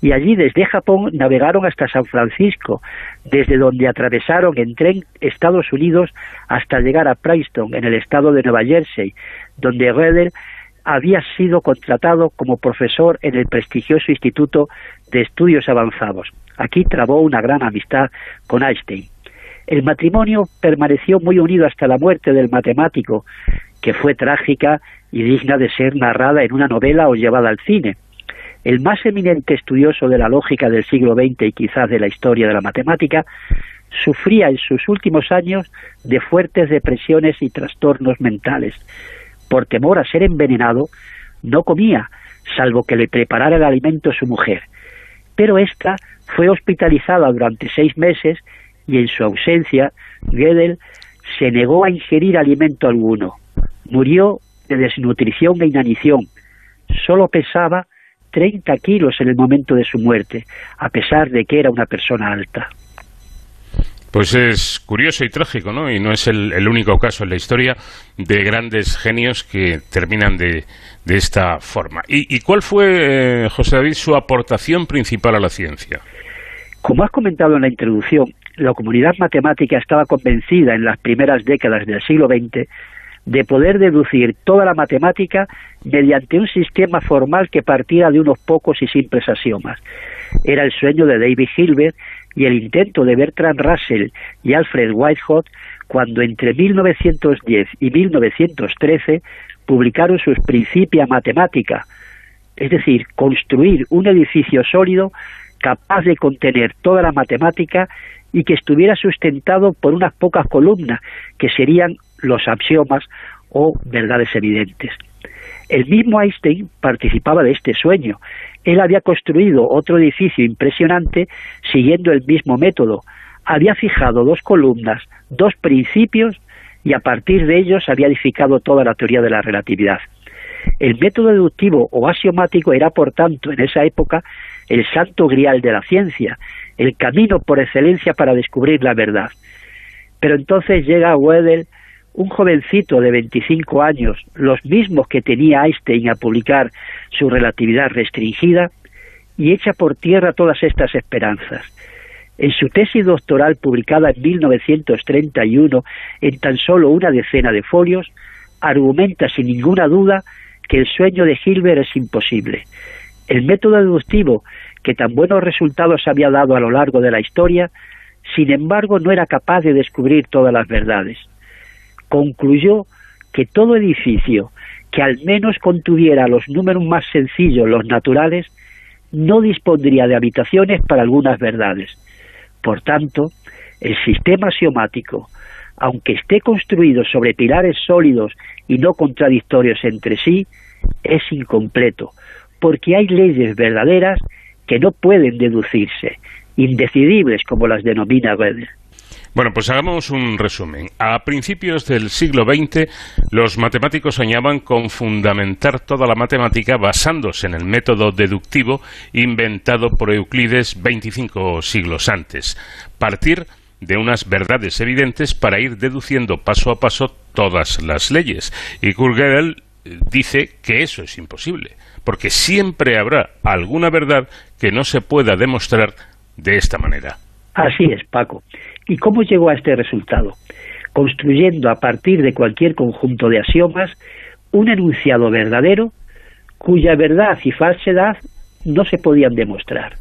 y allí desde Japón navegaron hasta San Francisco, desde donde atravesaron en tren Estados Unidos hasta llegar a Princeton, en el estado de Nueva Jersey, donde Gödel había sido contratado como profesor en el prestigioso Instituto de Estudios Avanzados. Aquí trabó una gran amistad con Einstein. El matrimonio permaneció muy unido hasta la muerte del matemático, que fue trágica y digna de ser narrada en una novela o llevada al cine. El más eminente estudioso de la lógica del siglo XX y quizás de la historia de la matemática, sufría en sus últimos años de fuertes depresiones y trastornos mentales. Por temor a ser envenenado, no comía, salvo que le preparara el alimento su mujer. Pero ésta fue hospitalizada durante seis meses y en su ausencia, Gödel se negó a ingerir alimento alguno. Murió de desnutrición e inanición. Solo pesaba 30 kilos en el momento de su muerte, a pesar de que era una persona alta. Pues es curioso y trágico, ¿no? Y no es el, único caso en la historia de grandes genios que terminan de, de esta forma. ¿Y, cuál fue, eh, José David, su aportación principal a la ciencia? Como has comentado en la introducción, la comunidad matemática estaba convencida en las primeras décadas del siglo XX de poder deducir toda la matemática mediante un sistema formal que partiera de unos pocos y simples axiomas. Era el sueño de David Hilbert y el intento de Bertrand Russell y Alfred Whitehead cuando entre 1910 y 1913 publicaron sus Principia Matemática, es decir, construir un edificio sólido capaz de contener toda la matemática y que estuviera sustentado por unas pocas columnas, que serían los axiomas o verdades evidentes. El mismo Einstein participaba de este sueño. Él había construido otro edificio impresionante siguiendo el mismo método. Había fijado dos columnas, dos principios, y a partir de ellos había edificado toda la teoría de la relatividad. El método deductivo o axiomático era, por tanto, en esa época, el santo grial de la ciencia, el camino por excelencia para descubrir la verdad. Pero entonces llega Wedel, un jovencito de 25 años, los mismos que tenía Einstein a publicar su relatividad restringida, y echa por tierra todas estas esperanzas. En su tesis doctoral publicada en 1931 en tan solo una decena de folios, argumenta sin ninguna duda que el sueño de Hilbert es imposible. El método deductivo que tan buenos resultados había dado a lo largo de la historia, sin embargo no era capaz de descubrir todas las verdades. Concluyó que todo edificio que al menos contuviera los números más sencillos, los naturales, no dispondría de habitaciones para algunas verdades. Por tanto, el sistema axiomático, aunque esté construido sobre pilares sólidos y no contradictorios entre sí, es incompleto, porque hay leyes verdaderas que no pueden deducirse, indecidibles como las denomina Gödel. Bueno, pues hagamos un resumen. A principios del siglo XX, los matemáticos soñaban con fundamentar toda la matemática basándose en el método deductivo inventado por Euclides 25 siglos antes. Partir de unas verdades evidentes para ir deduciendo paso a paso todas las leyes. Y Kurt Gödel dice que eso es imposible porque siempre habrá alguna verdad que no se pueda demostrar de esta manera. Así es, Paco. ¿Y cómo llegó a este resultado? Construyendo a partir de cualquier conjunto de axiomas un enunciado verdadero cuya verdad y falsedad no se podían demostrar.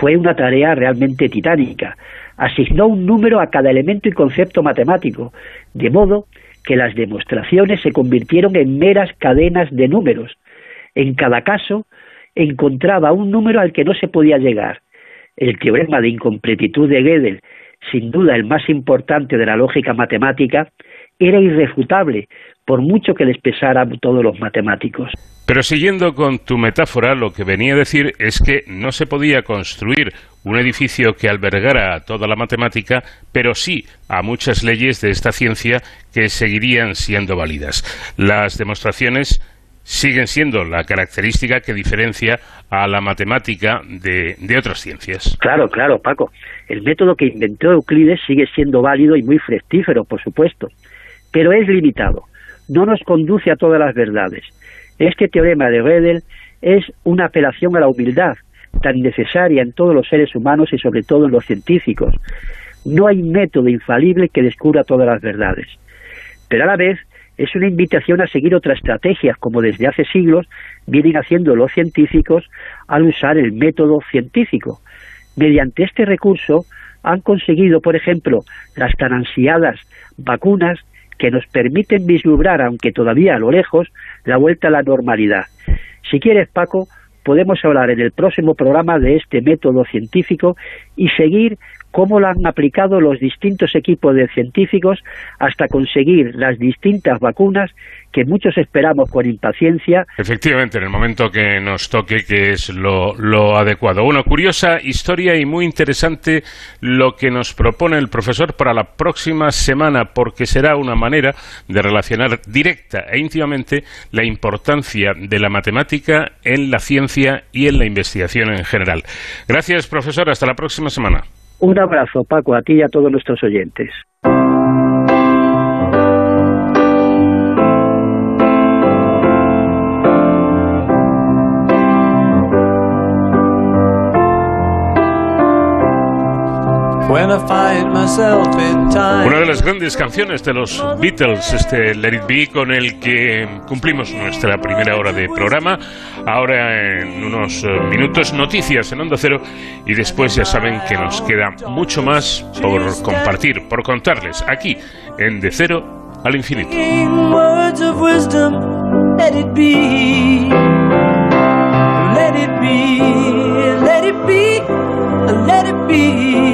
fue una tarea realmente titánica. Asignó un número a cada elemento y concepto matemático, de modo que las demostraciones se convirtieron en meras cadenas de números. En cada caso, encontraba un número al que no se podía llegar. El teorema de incompletitud de Gödel, sin duda el más importante de la lógica matemática, era irrefutable, por mucho que les pesara a todos los matemáticos. Pero siguiendo con tu metáfora, lo que venía a decir es que no se podía construir un edificio que albergara a toda la matemática, pero sí a muchas leyes de esta ciencia que seguirían siendo válidas. Las demostraciones siguen siendo la característica que diferencia a la matemática de, de, otras ciencias. Claro, claro, Paco. El método que inventó Euclides sigue siendo válido y muy fructífero, por supuesto, pero es limitado. No nos conduce a todas las verdades. Este teorema de Gödel es una apelación a la humildad, tan necesaria en todos los seres humanos y sobre todo en los científicos. No hay método infalible que descubra todas las verdades, pero a la vez es una invitación a seguir otra estrategia, como desde hace siglos vienen haciendo los científicos al usar el método científico. Mediante este recurso han conseguido, por ejemplo, las tan ansiadas vacunas que nos permiten vislumbrar, aunque todavía a lo lejos, la vuelta a la normalidad. Si quieres, Paco, podemos hablar en el próximo programa de este método científico y seguir cómo lo han aplicado los distintos equipos de científicos hasta conseguir las distintas vacunas que muchos esperamos con impaciencia. Efectivamente, en el momento que nos toque, que es lo, adecuado. Una curiosa historia y muy interesante lo que nos propone el profesor para la próxima semana, porque será una manera de relacionar directa e íntimamente la importancia de la matemática en la ciencia y en la investigación en general. Gracias, profesor. Hasta la próxima semana. Un abrazo, Paco, a ti y a todos nuestros oyentes. Una de las grandes canciones de los Beatles, este Let It Be, con el que cumplimos nuestra primera hora de programa. Ahora en unos eh, minutos noticias en Onda Cero y después ya saben que nos queda mucho más por compartir, por contarles aquí en De Cero al Infinito. Let it be,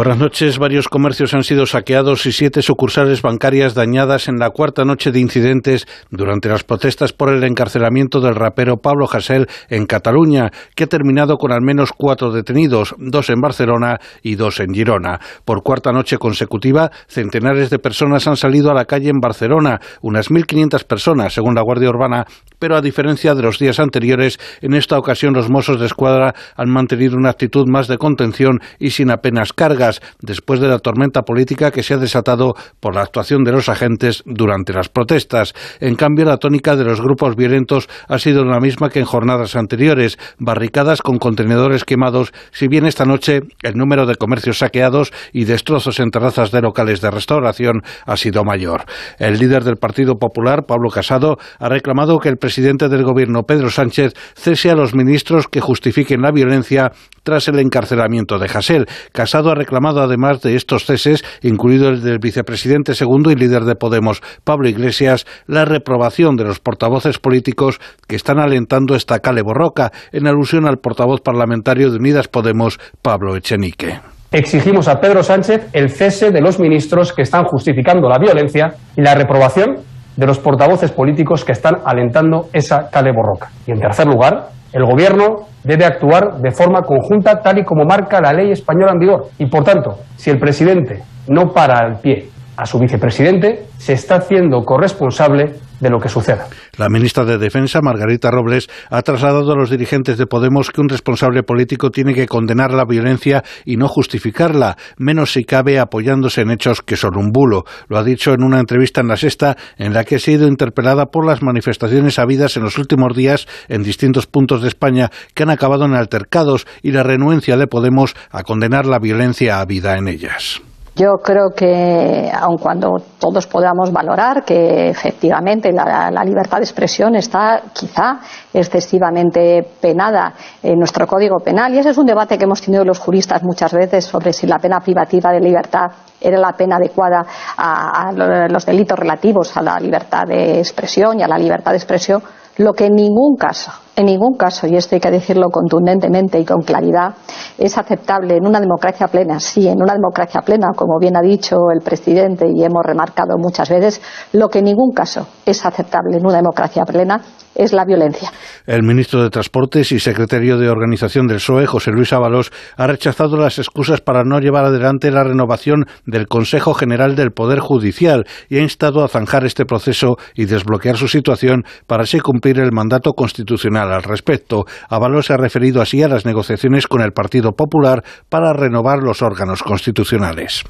Buenas noches. Varios comercios han sido saqueados y siete sucursales bancarias dañadas en la cuarta noche de incidentes durante las protestas por el encarcelamiento del rapero Pablo Hasél en Cataluña, que ha terminado con al menos cuatro detenidos, dos en Barcelona y dos en Girona. Por cuarta noche consecutiva, centenares de personas han salido a la calle en Barcelona, unas 1.500 personas, según la Guardia Urbana, pero a diferencia de los días anteriores, en esta ocasión los Mossos de Escuadra han mantenido una actitud más de contención y sin apenas cargas después de la tormenta política que se ha desatado por la actuación de los agentes durante las protestas. En cambio, la tónica de los grupos violentos ha sido la misma que en jornadas anteriores, barricadas con contenedores quemados, si bien esta noche el número de comercios saqueados y destrozos en terrazas de locales de restauración ha sido mayor. El líder del Partido Popular, Pablo Casado, ha reclamado que el presidente del gobierno, Pedro Sánchez, cese a los ministros que justifiquen la violencia tras el encarcelamiento de Hasél. Casado ha reclamado además de estos ceses, incluido el del vicepresidente segundo y líder de Podemos, Pablo Iglesias, la reprobación de los portavoces políticos que están alentando esta cale borroca, en alusión al portavoz parlamentario de Unidas Podemos, Pablo Echenique. Exigimos a Pedro Sánchez el cese de los ministros que están justificando la violencia y la reprobación de los portavoces políticos que están alentando esa cale borroca. Y en tercer lugar, el Gobierno debe actuar de forma conjunta tal y como marca la ley española en vigor. Y, por tanto, si el presidente no para al pie a su vicepresidente, se está haciendo corresponsable de lo que suceda. La ministra de Defensa, Margarita Robles, ha trasladado a los dirigentes de Podemos que un responsable político tiene que condenar la violencia y no justificarla, menos si cabe apoyándose en hechos que son un bulo. Lo ha dicho en una entrevista en la Sexta, en la que ha sido interpelada por las manifestaciones habidas en los últimos días en distintos puntos de España que han acabado en altercados y la renuencia de Podemos a condenar la violencia habida en ellas. Yo creo que, aun cuando todos podamos valorar que efectivamente la, libertad de expresión está quizá excesivamente penada en nuestro Código Penal, y ese es un debate que hemos tenido los juristas muchas veces sobre si la pena privativa de libertad era la pena adecuada a los delitos relativos a la libertad de expresión y a la libertad de expresión, lo que en ningún caso en ningún caso, y esto hay que decirlo contundentemente y con claridad, es aceptable en una democracia plena. Sí, en una democracia plena, como bien ha dicho el presidente y hemos remarcado muchas veces, lo que en ningún caso es aceptable en una democracia plena es la violencia. El ministro de Transportes y secretario de Organización del PSOE, José Luis Ábalos, ha rechazado las excusas para no llevar adelante la renovación del Consejo General del Poder Judicial y ha instado a zanjar este proceso y desbloquear su situación para así cumplir el mandato constitucional al respecto. Ábalos se ha referido así a las negociaciones con el Partido Popular para renovar los órganos constitucionales.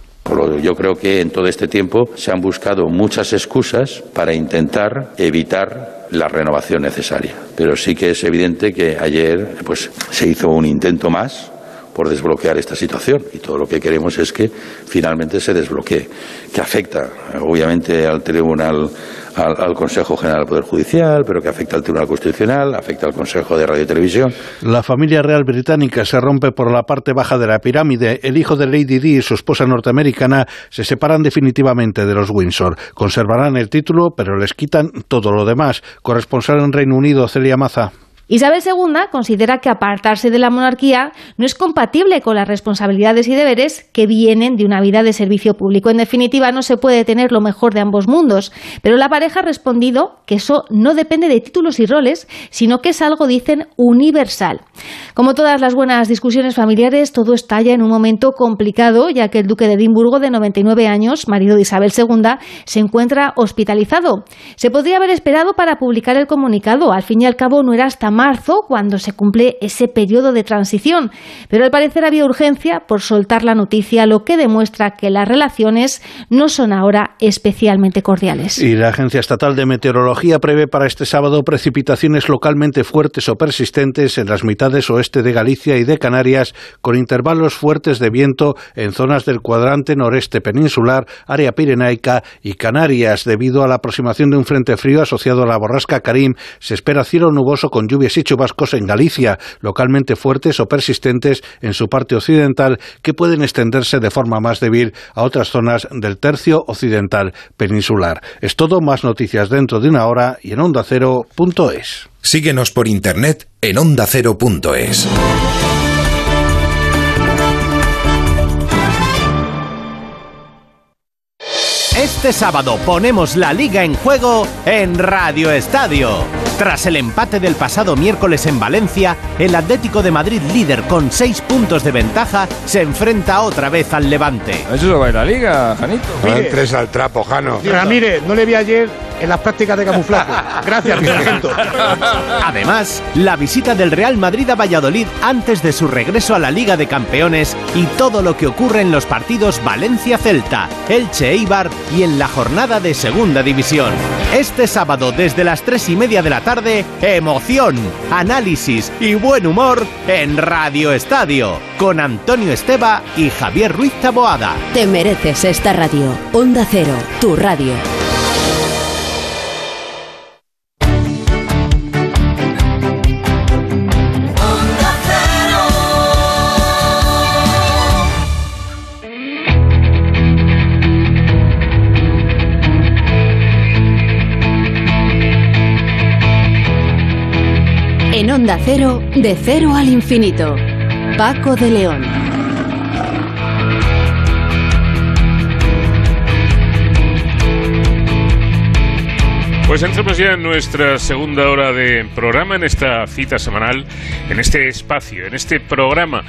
Yo creo que en todo este tiempo se han buscado muchas excusas para intentar evitar la renovación necesaria. Pero sí que es evidente que ayer pues, se hizo un intento más por desbloquear esta situación y todo lo que queremos es que finalmente se desbloquee, que afecta obviamente al Tribunal al, Consejo General del Poder Judicial, pero que afecta al Tribunal Constitucional, afecta al Consejo de Radio y Televisión. La familia real británica se rompe por la parte baja de la pirámide. El hijo de Lady Di y su esposa norteamericana se separan definitivamente de los Windsor. Conservarán el título, pero les quitan todo lo demás. Corresponsal en Reino Unido, Celia Maza. Isabel II considera que apartarse de la monarquía no es compatible con las responsabilidades y deberes que vienen de una vida de servicio público. En definitiva, no se puede tener lo mejor de ambos mundos. Pero la pareja ha respondido que eso no depende de títulos y roles, sino que es algo, dicen, universal. Como todas las buenas discusiones familiares, todo estalla en un momento complicado, ya que el duque de Edimburgo, de 99 años, marido de Isabel II, se encuentra hospitalizado. Se podría haber esperado para publicar el comunicado. Al fin y al cabo, no era hasta marzo cuando se cumple ese periodo de transición, pero al parecer había urgencia por soltar la noticia, lo que demuestra que las relaciones no son ahora especialmente cordiales. Y la Agencia Estatal de Meteorología prevé para este sábado precipitaciones localmente fuertes o persistentes en las mitades oeste de Galicia y de Canarias, con intervalos fuertes de viento en zonas del cuadrante noreste peninsular, área pirenaica y Canarias. Debido a la aproximación de un frente frío asociado a la borrasca Karim, se espera cielo nuboso con lluvias y chubascos en Galicia, localmente fuertes o persistentes en su parte occidental, que pueden extenderse de forma más débil a otras zonas del tercio occidental peninsular. Es todo, más noticias dentro de una hora y en ondacero.es. Síguenos por internet en ondacero.es. Este sábado ponemos la liga en juego en Radio Estadio. Tras el empate del pasado miércoles en Valencia, el Atlético de Madrid líder con seis puntos de ventaja se enfrenta otra vez al Levante. Eso va a la liga, Janito. No entres al trapo, Jano. Ramírez, no le vi ayer en las prácticas de camuflaje. Gracias, mi sargento. Además, la visita del Real Madrid a Valladolid antes de su regreso a la Liga de Campeones y todo lo que ocurre en los partidos Valencia-Celta, Elche-Eibar y en la jornada de Segunda División. Este sábado desde las tres y media de la tarde, emoción, análisis y buen humor en Radio Estadio con Antonio Esteba y Javier Ruiz Taboada. Te mereces esta radio. Onda Cero, tu radio. Onda Cero, de cero al infinito. Paco de León. Pues entramos ya en nuestra segunda hora de programa, en esta cita semanal, en este espacio, en este programa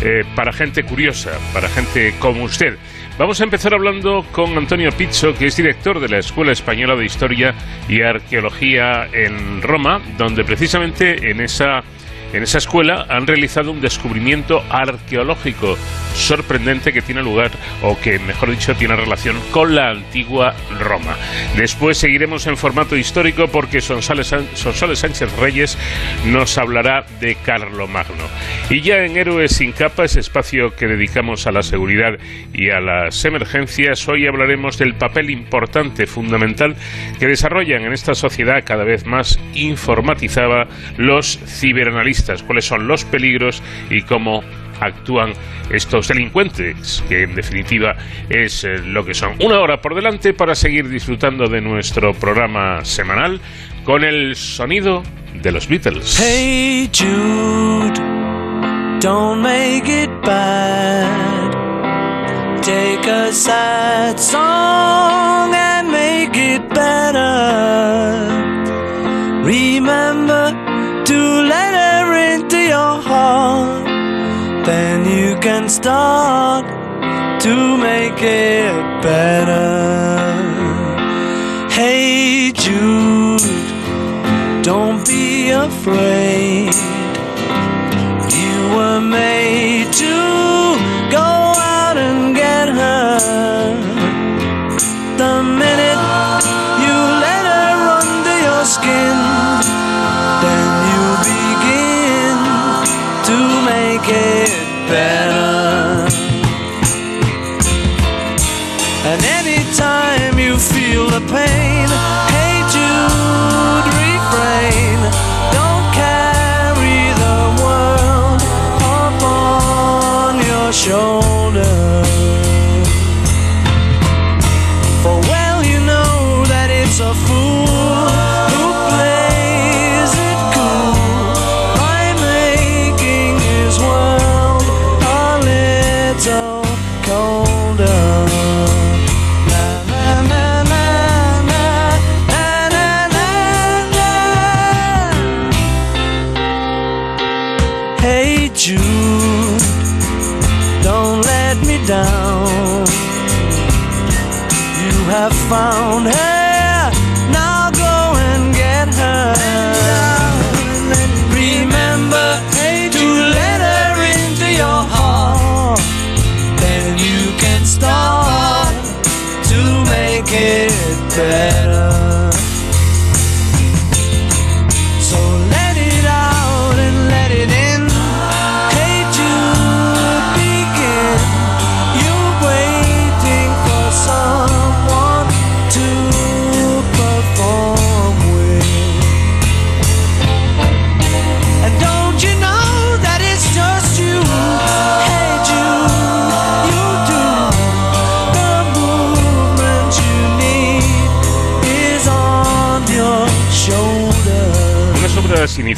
eh, para gente curiosa, para gente como usted. Vamos a empezar hablando con Antonio Pizzo, que es director de la Escuela Española de Historia y Arqueología en Roma, donde precisamente en esa en esa escuela han realizado un descubrimiento arqueológico sorprendente que tiene lugar, o que mejor dicho tiene relación con la antigua Roma. Después seguiremos en formato histórico porque Sonsales, Sánchez Reyes nos hablará de Carlomagno. Y ya en Héroes sin capa, ese espacio que dedicamos a la seguridad y a las emergencias, hoy hablaremos del papel importante, fundamental, que desarrollan en esta sociedad cada vez más informatizada los ciberanalistas cuáles son los peligros y cómo actúan estos delincuentes, que en definitiva es eh, lo que son. Una hora por delante para seguir disfrutando de nuestro programa semanal con el sonido de los Beatles. Hey Jude, don't make it bad. Take a sad song and make it better. Can start to make it better. Hey Jude, don't be afraid. You were made to go out and get her.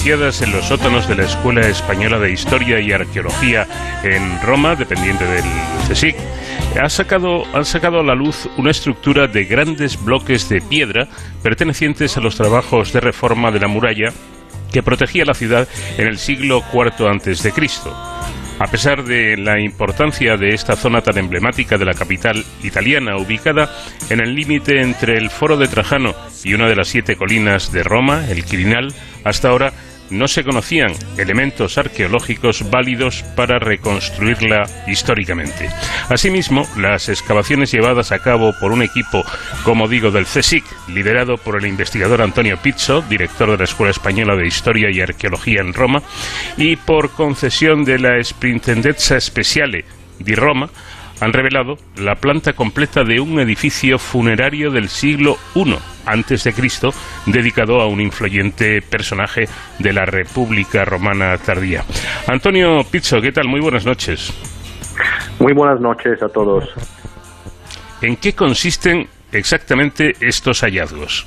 Iniciadas en los sótanos de la Escuela Española de Historia y Arqueología en Roma, dependiente del CSIC, ha sacado, han sacado a la luz una estructura de grandes bloques de piedra pertenecientes a los trabajos de reforma de la muralla que protegía la ciudad en el siglo IV Cristo. A pesar de la importancia de esta zona tan emblemática de la capital italiana, ubicada en el límite entre el Foro de Trajano y una de las siete colinas de Roma, el Quirinal, hasta ahora no se conocían elementos arqueológicos válidos para reconstruirla históricamente. Asimismo, las excavaciones llevadas a cabo por un equipo, como digo, del CSIC, liderado por el investigador Antonio Pizzo, director de la Escuela Española de Historia y Arqueología en Roma, y por concesión de la Sprintendenza Speciale di Roma, han revelado la planta completa de un edificio funerario del siglo I antes de Cristo dedicado a un influyente personaje de la República Romana tardía. Antonio Pizzo, ¿qué tal? Muy buenas noches. Muy buenas noches a todos. ¿En qué consisten exactamente estos hallazgos?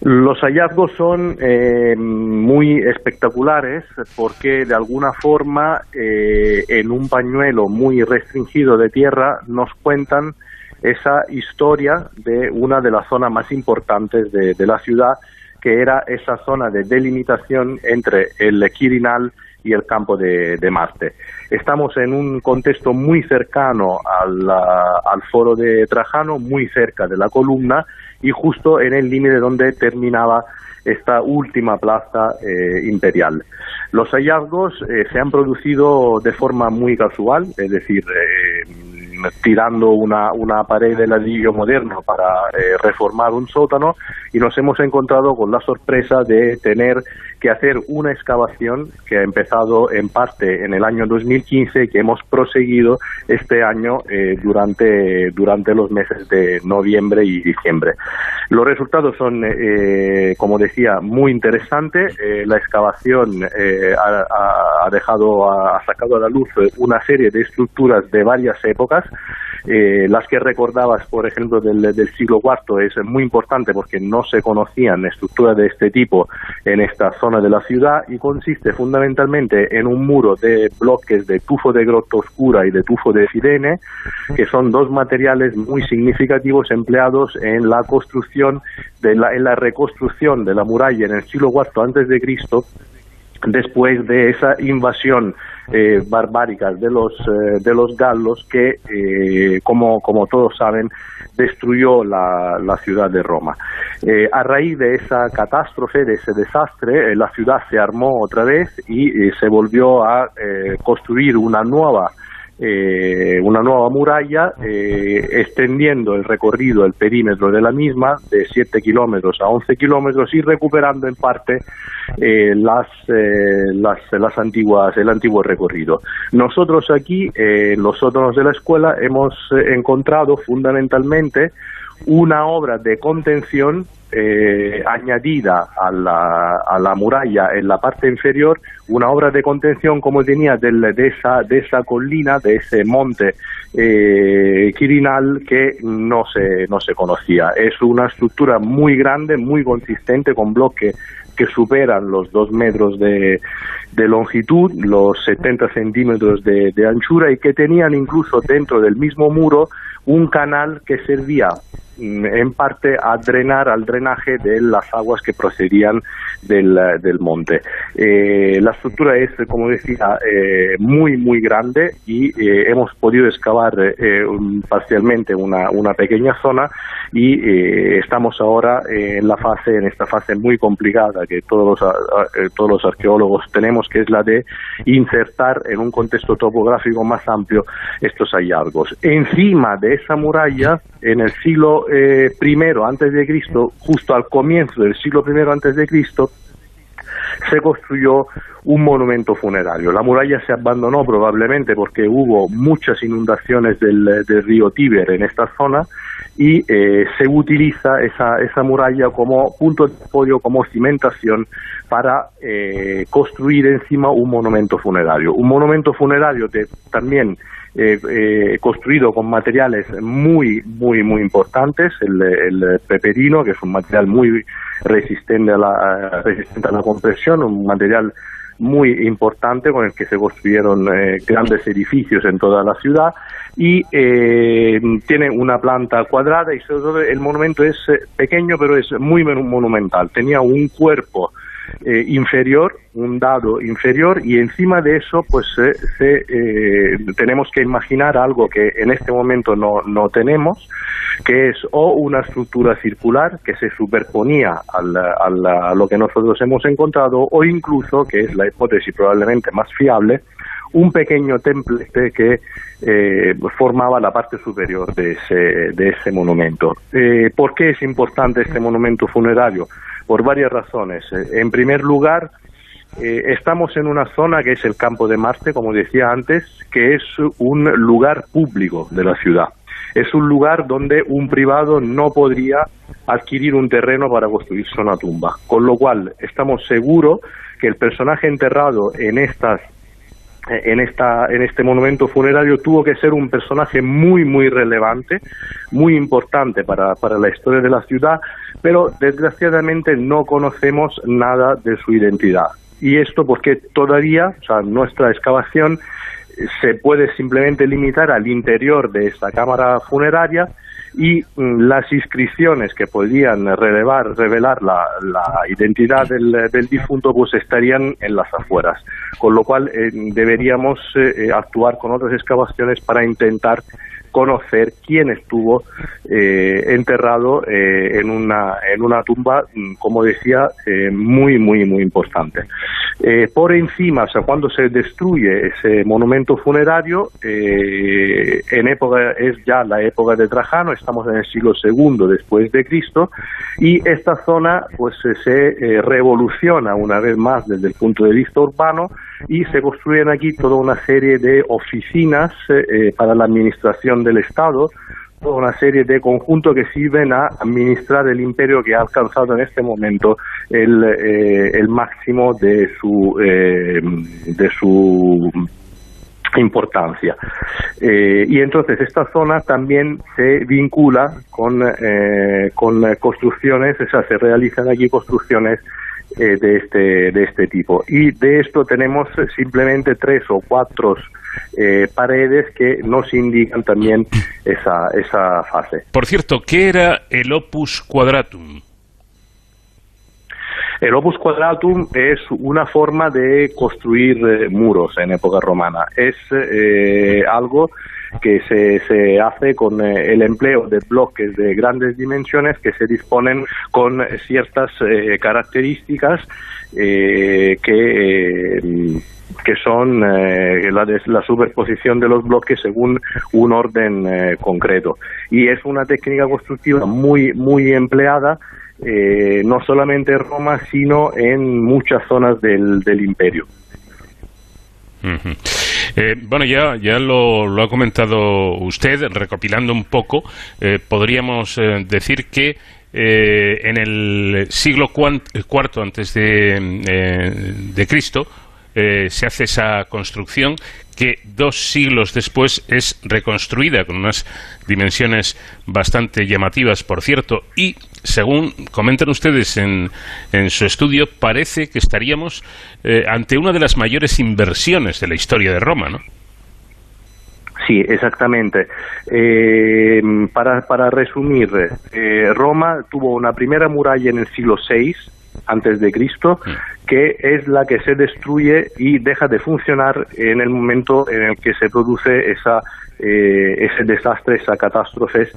Los hallazgos son eh, muy espectaculares porque de alguna forma eh, en un pañuelo muy restringido de tierra nos cuentan esa historia de una de las zonas más importantes de, la ciudad que era esa zona de delimitación entre el Quirinal y el campo de, de Marte. Estamos en un contexto muy cercano al, al foro de Trajano, muy cerca de la columna y justo en el límite donde terminaba esta última plaza eh, imperial. Los hallazgos eh, se han producido de forma muy casual, es decir, eh, tirando una, una pared de ladrillo moderno para reformar un sótano y nos hemos encontrado con la sorpresa de tener que hacer una excavación que ha empezado en parte en el año 2015 y que hemos proseguido este año eh, durante, durante los meses de noviembre y diciembre. Los resultados son, eh, como decía, muy interesantes. Eh, la excavación eh, ha, ha, dejado, ha sacado a la luz una serie de estructuras de varias épocas. Eh, las que recordabas, por ejemplo, del, siglo IV es muy importante porque no se conocían estructuras de este tipo en esta zona de la ciudad y consiste fundamentalmente en un muro de bloques de tufo de grota oscura y de tufo de firene, que son dos materiales muy significativos empleados en la construcción, de la, en la reconstrucción de la muralla en el siglo IV antes de Cristo después de esa invasión eh, barbárica de los eh, de los galos que eh, como como todos saben destruyó la, la ciudad de Roma. Eh, a raíz de esa catástrofe de ese desastre la ciudad se armó otra vez y se volvió a construir una nueva eh, una nueva muralla eh, extendiendo el recorrido, el perímetro de la misma de 7 kilómetros a 11 kilómetros y recuperando en parte eh, las, las, las, antiguas, el antiguo recorrido. Nosotros aquí, en los sótanos de la escuela, hemos encontrado fundamentalmente una obra de contención eh, añadida a la, a la, muralla en la parte inferior, una obra de contención como tenía de, esa, de esa colina, de ese monte eh, Quirinal que no se, no se conocía. Es una estructura muy grande, muy consistente, con bloques que superan los dos metros de, de longitud, los 70 centímetros de, de anchura y que tenían incluso dentro del mismo muro un canal que servía en parte a drenar al drenaje de las aguas que procedían del, del monte. Eh, la estructura es, como decía, eh, muy, muy grande y eh, hemos podido excavar eh, un, parcialmente una, una, pequeña zona y eh, estamos ahora en la fase, en esta fase muy complicada que todos los, todos los arqueólogos tenemos, que es la de insertar en un contexto topográfico más amplio estos hallazgos. Encima de esa muralla, en el siglo eh, primero antes de Cristo, justo al comienzo del siglo primero antes de Cristo, se construyó un monumento funerario. La muralla se abandonó probablemente porque hubo muchas inundaciones del, río Tíber en esta zona y eh, se utiliza esa, esa muralla como punto de apoyo, como cimentación para eh, construir encima un monumento funerario. Un monumento funerario que también eh, eh, construido con materiales muy, muy, muy importantes, el, peperino, que es un material muy resistente a la, resistente a la compresión, un material muy importante con el que se construyeron eh, grandes edificios en toda la ciudad y eh, tiene una planta cuadrada y sobre todo el monumento es eh, pequeño pero es muy monumental. Tenía un cuerpo eh, inferior, un dado inferior y encima de eso pues eh, tenemos que imaginar algo que en este momento no, no tenemos, que es o una estructura circular que se superponía al, al, a lo que nosotros hemos encontrado o incluso, que es la hipótesis probablemente más fiable, un pequeño templete que eh, formaba la parte superior de ese, de ese monumento. Eh, ¿Por qué es importante este monumento funerario? Por varias razones. Eh, en primer lugar, eh, estamos en una zona que es el campo de Marte, como decía antes, que es un lugar público de la ciudad. Es un lugar donde un privado no podría adquirir un terreno para construirse una tumba. Con lo cual, estamos seguros que el personaje enterrado en estas en, esta, en este monumento funerario tuvo que ser un personaje muy, muy relevante, muy importante para, para la historia de la ciudad, pero desgraciadamente no conocemos nada de su identidad. Y esto porque todavía, o sea, nuestra excavación se puede simplemente limitar al interior de esta cámara funeraria y mm, las inscripciones que podían revelar, revelar la, identidad del, difunto pues estarían en las afueras, con lo cual eh, deberíamos eh, actuar con otras excavaciones para intentar conocer quién estuvo eh, enterrado eh, en, una, en una tumba, mm, como decía, eh, muy, muy, muy importante. por encima, o sea, cuando se destruye ese monumento funerario, en época, es ya la época de Trajano, estamos en el siglo II después de Cristo, y esta zona pues se revoluciona una vez más desde el punto de vista urbano y se construyen aquí toda una serie de oficinas para la administración del Estado, toda una serie de conjuntos que sirven a administrar el imperio que ha alcanzado en este momento el, eh, el máximo de su, eh, de su importancia. Eh, y entonces esta zona también se vincula con, con construcciones, o se realizan aquí construcciones de, este, de este tipo. Y de esto tenemos simplemente tres o cuatro eh, paredes que nos indican también esa, esa fase. Por cierto, ¿qué era el opus quadratum? El opus quadratum es una forma de construir eh, muros en época romana. Es eh, algo que se, se hace con el empleo de bloques de grandes dimensiones que se disponen con ciertas características que que son eh, la, la, superposición de los bloques según un orden eh, concreto. Y es una técnica constructiva muy, muy empleada, eh, no solamente en Roma, sino en muchas zonas del, del imperio. bueno, ya, ya lo, ha comentado usted, recopilando un poco, podríamos decir que en el siglo IV antes de, de Cristo, eh, se hace esa construcción que dos siglos después es reconstruida con unas dimensiones bastante llamativas, por cierto, y según comentan ustedes en, en su estudio, parece que estaríamos eh, ante una de las mayores inversiones de la historia de Roma, ¿no? Sí, exactamente. Eh, para, para resumir, Roma tuvo una primera muralla en el siglo VI, antes de Cristo, que es la que se destruye y deja de funcionar en el momento en el que se produce esa, eh, ese desastre, esa catástrofe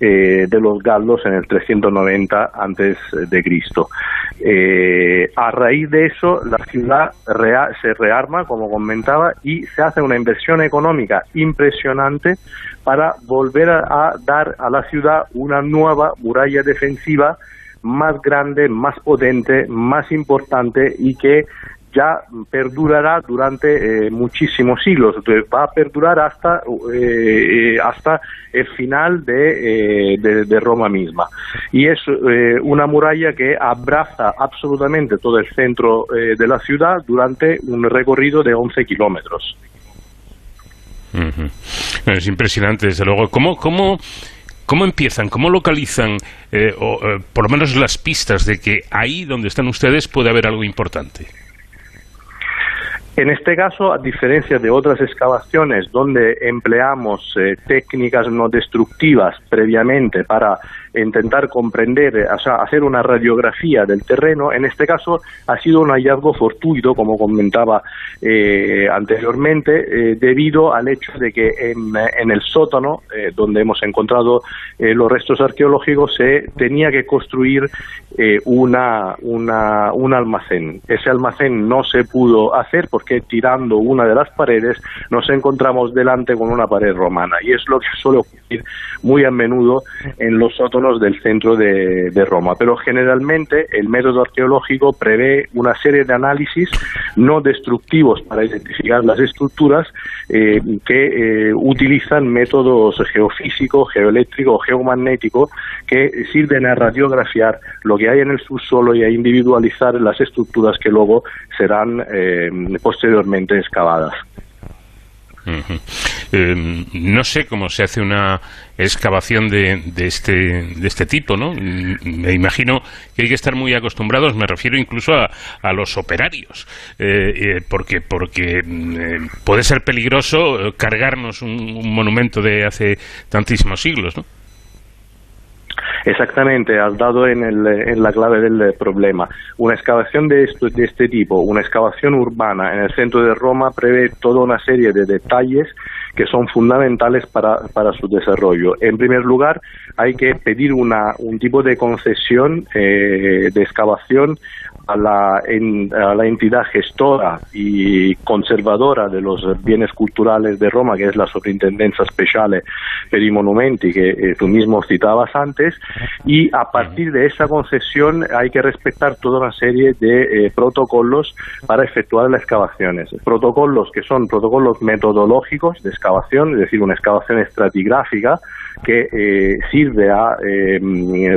eh, de los galos en el 390 antes de Cristo. Eh, a raíz de eso, la ciudad se rearma, como comentaba, y se hace una inversión económica impresionante para volver a dar a la ciudad una nueva muralla defensiva más grande, más potente, más importante y que ya perdurará durante eh, muchísimos siglos, va a perdurar hasta, eh, hasta el final de, eh, de, Roma misma. Y es una muralla que abraza absolutamente todo el centro de la ciudad durante un recorrido de 11 kilómetros. Es impresionante, desde luego. ¿Cómo, cómo ¿Cómo empiezan? ¿Cómo localizan, eh, o, eh, por lo menos las pistas de que ahí donde están ustedes puede haber algo importante? En este caso, a diferencia de otras excavaciones donde empleamos eh, técnicas no destructivas previamente para intentar comprender, eh, o sea, hacer una radiografía del terreno, en este caso ha sido un hallazgo fortuito, como comentaba eh, anteriormente, debido al hecho de que en, en el sótano, donde hemos encontrado los restos arqueológicos, se tenía que construir una, una, un almacén. Ese almacén no se pudo hacer porque tirando una de las paredes nos encontramos delante con una pared romana y es lo que suele ocurrir muy a menudo en los sótanos del centro de, Roma. Pero generalmente el método arqueológico prevé una serie de análisis no destructivos para identificar las estructuras eh, que eh, utilizan métodos geofísico, geoeléctrico o geomagnético que sirven a radiografiar lo que hay en el subsuelo y a individualizar las estructuras que luego serán eh, posteriormente excavadas. Eh, no sé cómo se hace una excavación de, de, este, de este tipo, ¿no? Me imagino que hay que estar muy acostumbrados, me refiero incluso a, a los operarios, eh, eh, porque, porque puede ser peligroso cargarnos un monumento de hace tantísimos siglos, ¿no? Exactamente, has dado en, el, en la clave del problema. Una excavación de, esto, de este tipo, una excavación urbana en el centro de Roma prevé toda una serie de detalles que son fundamentales para, para su desarrollo. En primer lugar, hay que pedir una, un tipo de concesión eh, de excavación a la, a la entidad gestora y conservadora de los bienes culturales de Roma, que es la Superintendencia Speciale per i Monumenti, que eh, tú mismo citabas antes, y a partir de esa concesión hay que respetar toda una serie de eh, protocolos para efectuar las excavaciones. Protocolos que son protocolos metodológicos de excavación, es decir, una excavación estratigráfica que eh, sirve a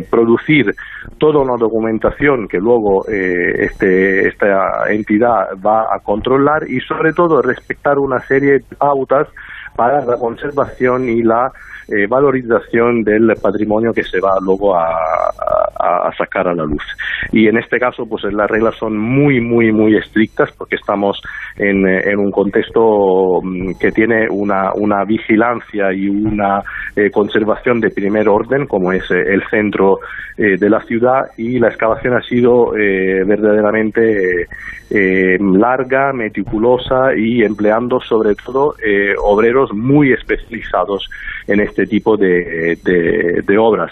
producir toda una documentación que luego este, esta entidad va a controlar y sobre todo respetar una serie de pautas para la conservación y la eh, valorización del patrimonio que se va luego a, sacar a la luz. Y en este caso, pues las reglas son muy, muy, muy estrictas porque estamos en, en un contexto mm, que tiene una, vigilancia y una eh, conservación de primer orden, como es eh, el centro de la ciudad, y la excavación ha sido verdaderamente larga, meticulosa y empleando sobre todo obreros muy especializados en este tipo de, de, obras.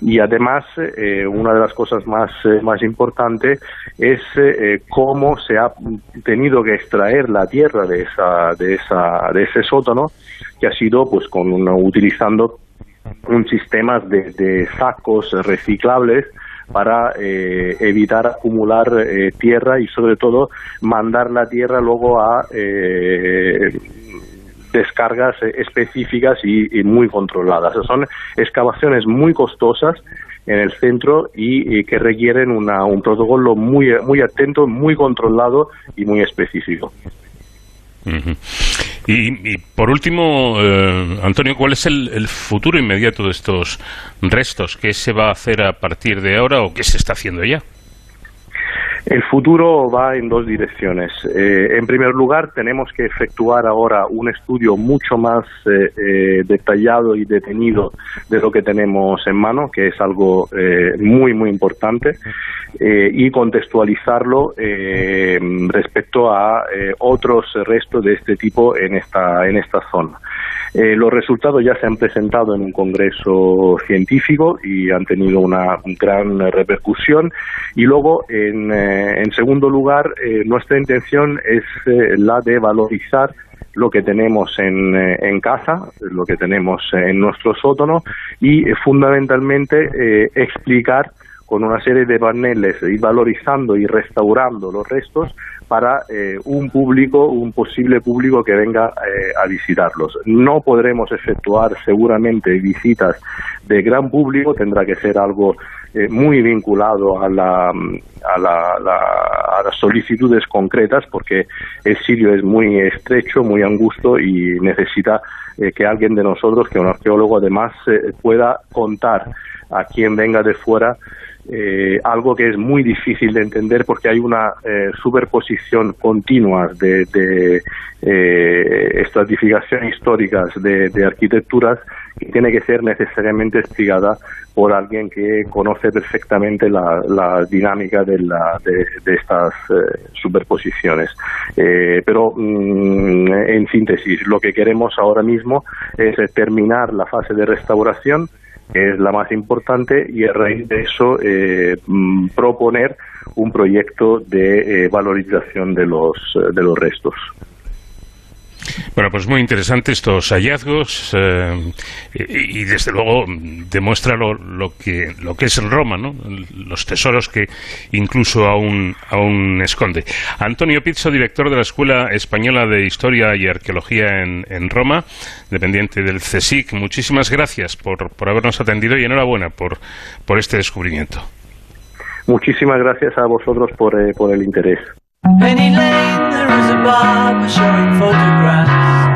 Y además, eh, una de las cosas más, eh, más importantes es eh, cómo se ha tenido que extraer la tierra de, esa, de, esa, de ese sótano, que ha sido pues con utilizando un sistema de, de sacos reciclables para evitar acumular tierra y sobre todo mandar la tierra luego a descargas eh, específicas y, muy controladas. Son excavaciones muy costosas en el centro y, que requieren una, un protocolo muy, muy atento, muy controlado y muy específico. y, por último, eh, Antonio, ¿cuál es el, el, futuro inmediato de estos restos? ¿Qué se va a hacer a partir de ahora o qué se está haciendo ya? El futuro va en dos direcciones. Eh, en primer lugar, tenemos que efectuar ahora un estudio mucho más eh, eh, detallado y detenido de lo que tenemos en mano, que es algo muy, muy importante, y contextualizarlo respecto a otros restos de este tipo en esta, en esta zona. Eh, los resultados ya se han presentado en un congreso científico y han tenido una gran repercusión. Y luego, en, eh, segundo lugar, eh, nuestra intención es la de valorizar lo que tenemos en, en, casa, lo que tenemos en nuestro sótano y fundamentalmente explicar con una serie de paneles, ir valorizando y restaurando los restos para eh, un público, un posible público que venga eh, a visitarlos. No podremos efectuar seguramente visitas de gran público, tendrá que ser algo eh, muy vinculado a, la, a, la, las solicitudes concretas, porque el sitio es muy estrecho, muy angusto y necesita que alguien de nosotros, que un arqueólogo además, pueda contar a quien venga de fuera eh, algo que es muy difícil de entender porque hay una eh, superposición continua de, de eh, estratificación históricas de, arquitecturas que tiene que ser necesariamente explicada por alguien que conoce perfectamente la, la dinámica de, la, de, estas eh, superposiciones. Eh, pero, mm, en síntesis, lo que queremos ahora mismo es terminar la fase de restauración, es la más importante, y a raíz de eso eh, mm, proponer un proyecto de eh, valorización de los, eh, de los restos. Bueno, pues muy interesante estos hallazgos eh, y, desde luego demuestra lo, lo, que lo que es Roma, ¿no? Los tesoros que incluso aún aún esconde. Antonio Pizzo, director de la Escuela Española de Historia y Arqueología en, en Roma, dependiente del CSIC. Muchísimas gracias por, por habernos atendido y enhorabuena por por este descubrimiento. Muchísimas gracias a vosotros por, eh, por el interés. Penny Lane, there is a barber showing photographs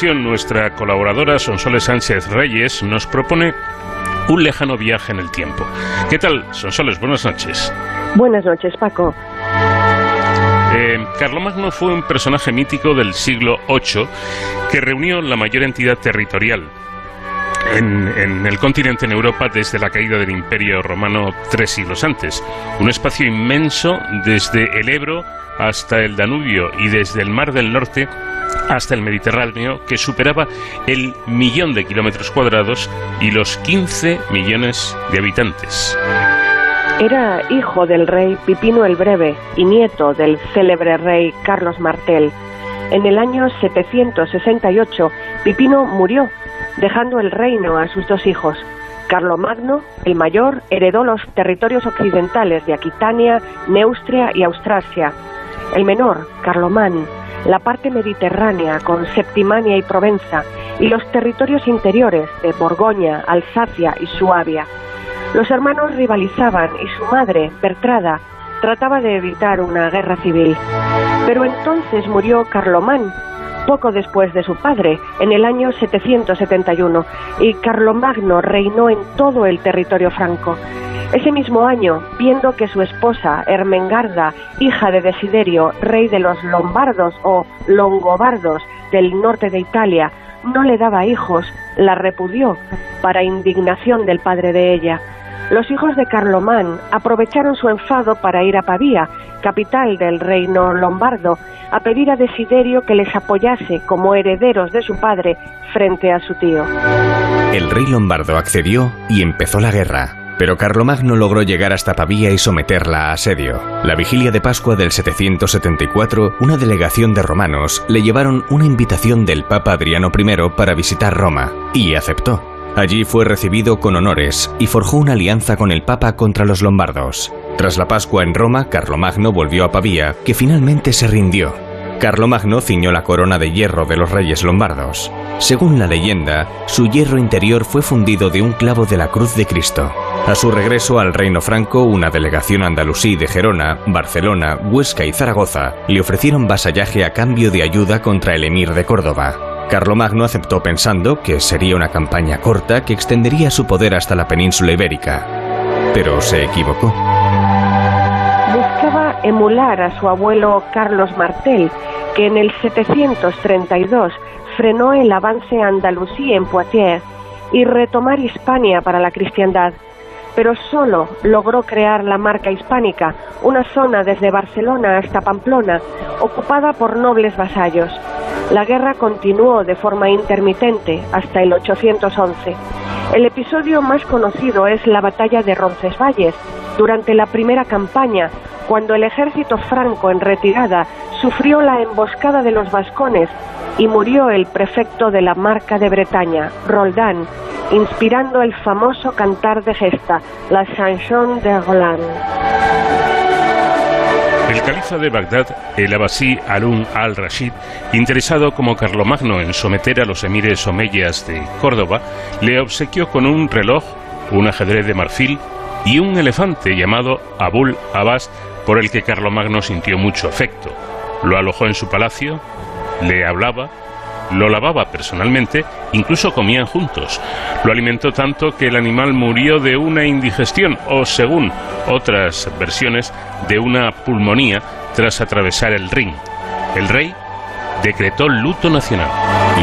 ocasión, nuestra colaboradora Sonsoles Sánchez Reyes nos propone un lejano viaje en el tiempo. ¿Qué tal, Sonsoles? Buenas noches. Buenas noches, Paco. Eh, Carlomagno fue un personaje mítico del siglo VIII que reunió la mayor entidad territorial en, en, el continente en Europa desde la caída del Imperio Romano tres siglos antes. Un espacio inmenso desde el Ebro hasta el Danubio y desde el Mar del Norte hasta el Mediterráneo que superaba el millón de kilómetros cuadrados y los 15 millones de habitantes. Era hijo del rey Pipino el Breve y nieto del célebre rey Carlos Martel. En el año 768, Pipino murió, dejando el reino a sus dos hijos. Carlomagno, el mayor, heredó los territorios occidentales de Aquitania, Neustria y Austrasia. El menor, Carlomán, la parte mediterránea con Septimania y Provenza y los territorios interiores de Borgoña, Alsacia y Suabia. Los hermanos rivalizaban y su madre, Bertrada, trataba de evitar una guerra civil. Pero entonces murió Carlomán, poco después de su padre, en el año 771, y Carlomagno reinó en todo el territorio franco. Ese mismo año, viendo que su esposa, Ermengarda, hija de Desiderio, rey de los Lombardos o Longobardos del norte de Italia, no le daba hijos, la repudió, para indignación del padre de ella. Los hijos de Carlomán aprovecharon su enfado para ir a Pavía, capital del reino lombardo, a pedir a Desiderio que les apoyase como herederos de su padre frente a su tío. El rey lombardo accedió y empezó la guerra. Pero Carlomagno logró llegar hasta Pavía y someterla a asedio. La vigilia de Pascua del 774, una delegación de romanos le llevaron una invitación del Papa Adriano I para visitar Roma, y aceptó. Allí fue recibido con honores y forjó una alianza con el Papa contra los lombardos. Tras la Pascua en Roma, Carlomagno volvió a Pavía, que finalmente se rindió. Carlomagno ciñó la corona de hierro de los reyes lombardos. Según la leyenda, su hierro interior fue fundido de un clavo de la cruz de Cristo. A su regreso al reino franco, una delegación andalusí de Gerona, Barcelona, Huesca y Zaragoza le ofrecieron vasallaje a cambio de ayuda contra el emir de Córdoba. Carlomagno aceptó pensando que sería una campaña corta que extendería su poder hasta la península ibérica. Pero se equivocó. Emular a su abuelo Carlos Martel, que en el 732 frenó el avance andalusí en Poitiers y retomar Hispania para la cristiandad, pero solo logró crear la marca hispánica, una zona desde Barcelona hasta Pamplona, ocupada por nobles vasallos. La guerra continuó de forma intermitente hasta el 811. El episodio más conocido es la batalla de Roncesvalles, durante la primera campaña, cuando el ejército franco en retirada sufrió la emboscada de los vascones y murió el prefecto de la marca de Bretaña, Roldán, inspirando el famoso cantar de gesta, la chanson de Roland. El califa de Bagdad, el abasí Harun al-Rashid, interesado como Carlomagno en someter a los emires omeyas de Córdoba, le obsequió con un reloj, un ajedrez de marfil y un elefante llamado Abul Abbas, por el que Carlomagno sintió mucho afecto. Lo alojó en su palacio, le hablaba, lo lavaba personalmente, incluso comían juntos. Lo alimentó tanto que el animal murió de una indigestión o, según otras versiones, de una pulmonía tras atravesar el Rin. El rey decretó luto nacional.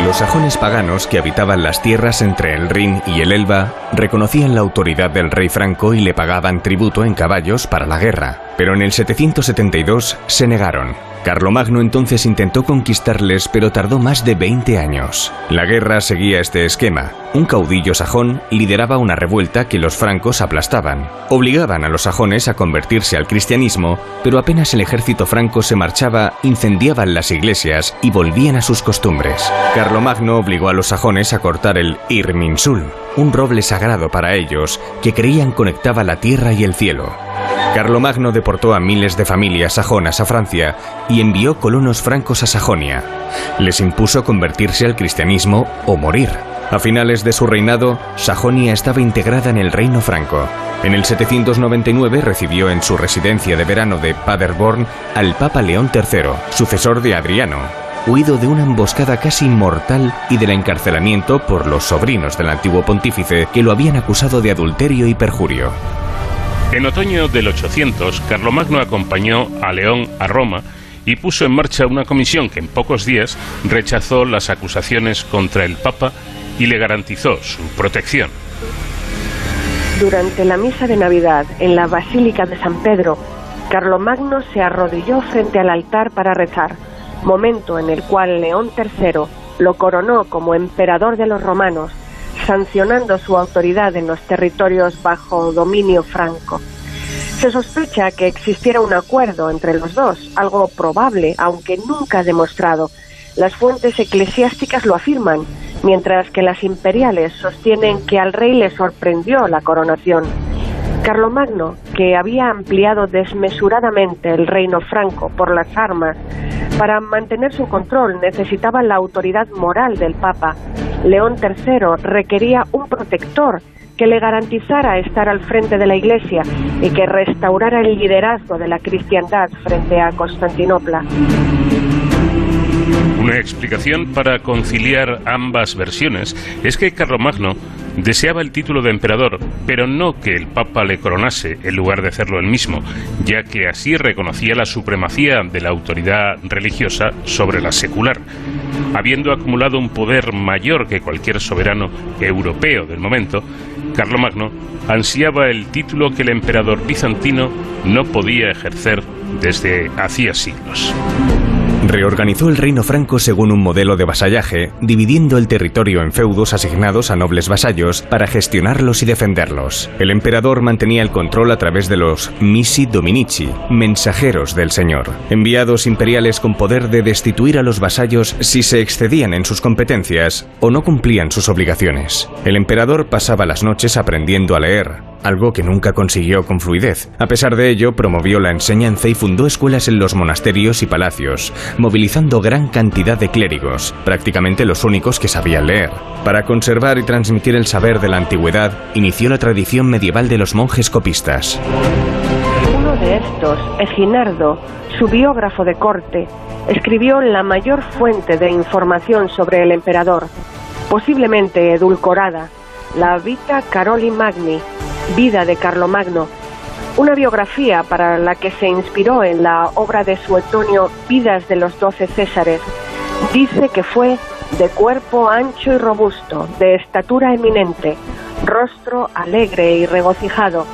Los sajones paganos que habitaban las tierras entre el Rin y el Elba reconocían la autoridad del rey franco y le pagaban tributo en caballos para la guerra, pero en el 772 se negaron. Carlomagno entonces intentó conquistarles, pero tardó más de 20 años. La guerra seguía este esquema. Un caudillo sajón lideraba una revuelta que los francos aplastaban. Obligaban a los sajones a convertirse al cristianismo, pero apenas el ejército franco se marchaba, incendiaban las iglesias y volvían a sus costumbres. Carlomagno obligó a los sajones a cortar el Irminsul, un roble sagrado para ellos que creían conectaba la tierra y el cielo. Carlomagno deportó a miles de familias sajonas a Francia y envió colonos francos a Sajonia. Les impuso convertirse al cristianismo o morir. A finales de su reinado, Sajonia estaba integrada en el reino franco. En el 799 recibió en su residencia de verano de Paderborn al Papa León III, sucesor de Adriano, huido de una emboscada casi mortal y del encarcelamiento por los sobrinos del antiguo pontífice que lo habían acusado de adulterio y perjurio. En otoño del 800, Carlomagno acompañó a León a Roma y puso en marcha una comisión que en pocos días rechazó las acusaciones contra el Papa y le garantizó su protección. Durante la misa de Navidad en la Basílica de San Pedro, Carlomagno se arrodilló frente al altar para rezar, momento en el cual León III lo coronó como emperador de los romanos, sancionando su autoridad en los territorios bajo dominio franco. Se sospecha que existiera un acuerdo entre los dos, algo probable, aunque nunca demostrado. Las fuentes eclesiásticas lo afirman, mientras que las imperiales sostienen que al rey le sorprendió la coronación. Carlomagno, que había ampliado desmesuradamente el reino franco por las armas, para mantener su control necesitaba la autoridad moral del Papa. León III requería un protector que le garantizara estar al frente de la Iglesia y que restaurara el liderazgo de la cristiandad frente a Constantinopla. Una explicación para conciliar ambas versiones es que Carlomagno deseaba el título de emperador, pero no que el Papa le coronase en lugar de hacerlo él mismo, ya que así reconocía la supremacía de la autoridad religiosa sobre la secular. Habiendo acumulado un poder mayor que cualquier soberano europeo del momento, Carlomagno ansiaba el título que el emperador bizantino no podía ejercer desde hacía siglos. Reorganizó el reino franco según un modelo de vasallaje, dividiendo el territorio en feudos asignados a nobles vasallos para gestionarlos y defenderlos. El emperador mantenía el control a través de los missi dominici, mensajeros del señor, enviados imperiales con poder de destituir a los vasallos si se excedían en sus competencias o no cumplían sus obligaciones. El emperador pasaba las noches aprendiendo a leer, algo que nunca consiguió con fluidez. A pesar de ello, promovió la enseñanza y fundó escuelas en los monasterios y palacios, movilizando gran cantidad de clérigos, prácticamente los únicos que sabían leer. Para conservar y transmitir el saber de la antigüedad, inició la tradición medieval de los monjes copistas. Uno de estos, Eginardo, su biógrafo de corte, escribió la mayor fuente de información sobre el emperador, posiblemente edulcorada, la Vita Caroli Magni, Vida de Carlomagno, una biografía para la que se inspiró en la obra de Suetonio Vidas de los Doce Césares. Dice que fue de cuerpo ancho y robusto, de estatura eminente, rostro alegre y regocijado,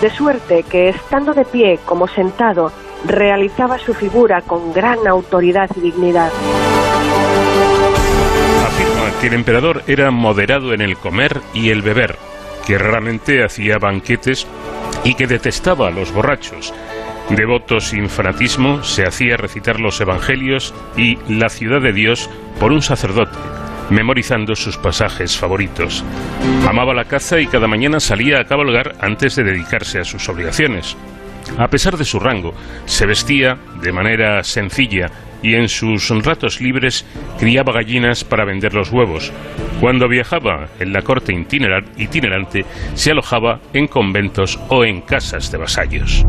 de suerte que estando de pie como sentado, realizaba su figura con gran autoridad y dignidad. Afirma que el emperador era moderado en el comer y el beber, que raramente hacía banquetes y que detestaba a los borrachos. Devoto sin fanatismo, se hacía recitar los evangelios y la ciudad de Dios por un sacerdote, memorizando sus pasajes favoritos. Amaba la caza y cada mañana salía a cabalgar antes de dedicarse a sus obligaciones. A pesar de su rango, se vestía de manera sencilla y en sus ratos libres criaba gallinas para vender los huevos. Cuando viajaba en la corte itinerante, se alojaba en conventos o en casas de vasallos.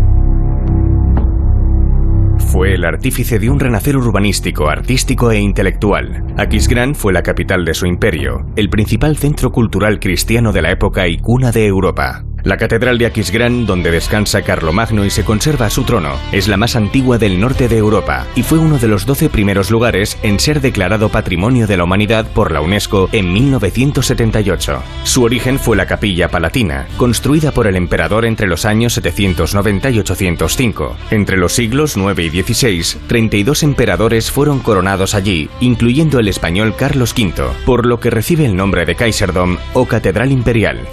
Fue el artífice de un renacer urbanístico, artístico e intelectual. Aquisgrán fue la capital de su imperio, el principal centro cultural cristiano de la época y cuna de Europa. La catedral de Aquisgrán, donde descansa Carlomagno y se conserva su trono, es la más antigua del norte de Europa y fue uno de los doce primeros lugares en ser declarado Patrimonio de la Humanidad por la UNESCO en 1978. Su origen fue la capilla palatina, construida por el emperador entre los años 790 y 805. Entre los siglos 9 y 16, 32 emperadores fueron coronados allí, incluyendo el español Carlos V, por lo que recibe el nombre de Kaiserdom o Catedral Imperial.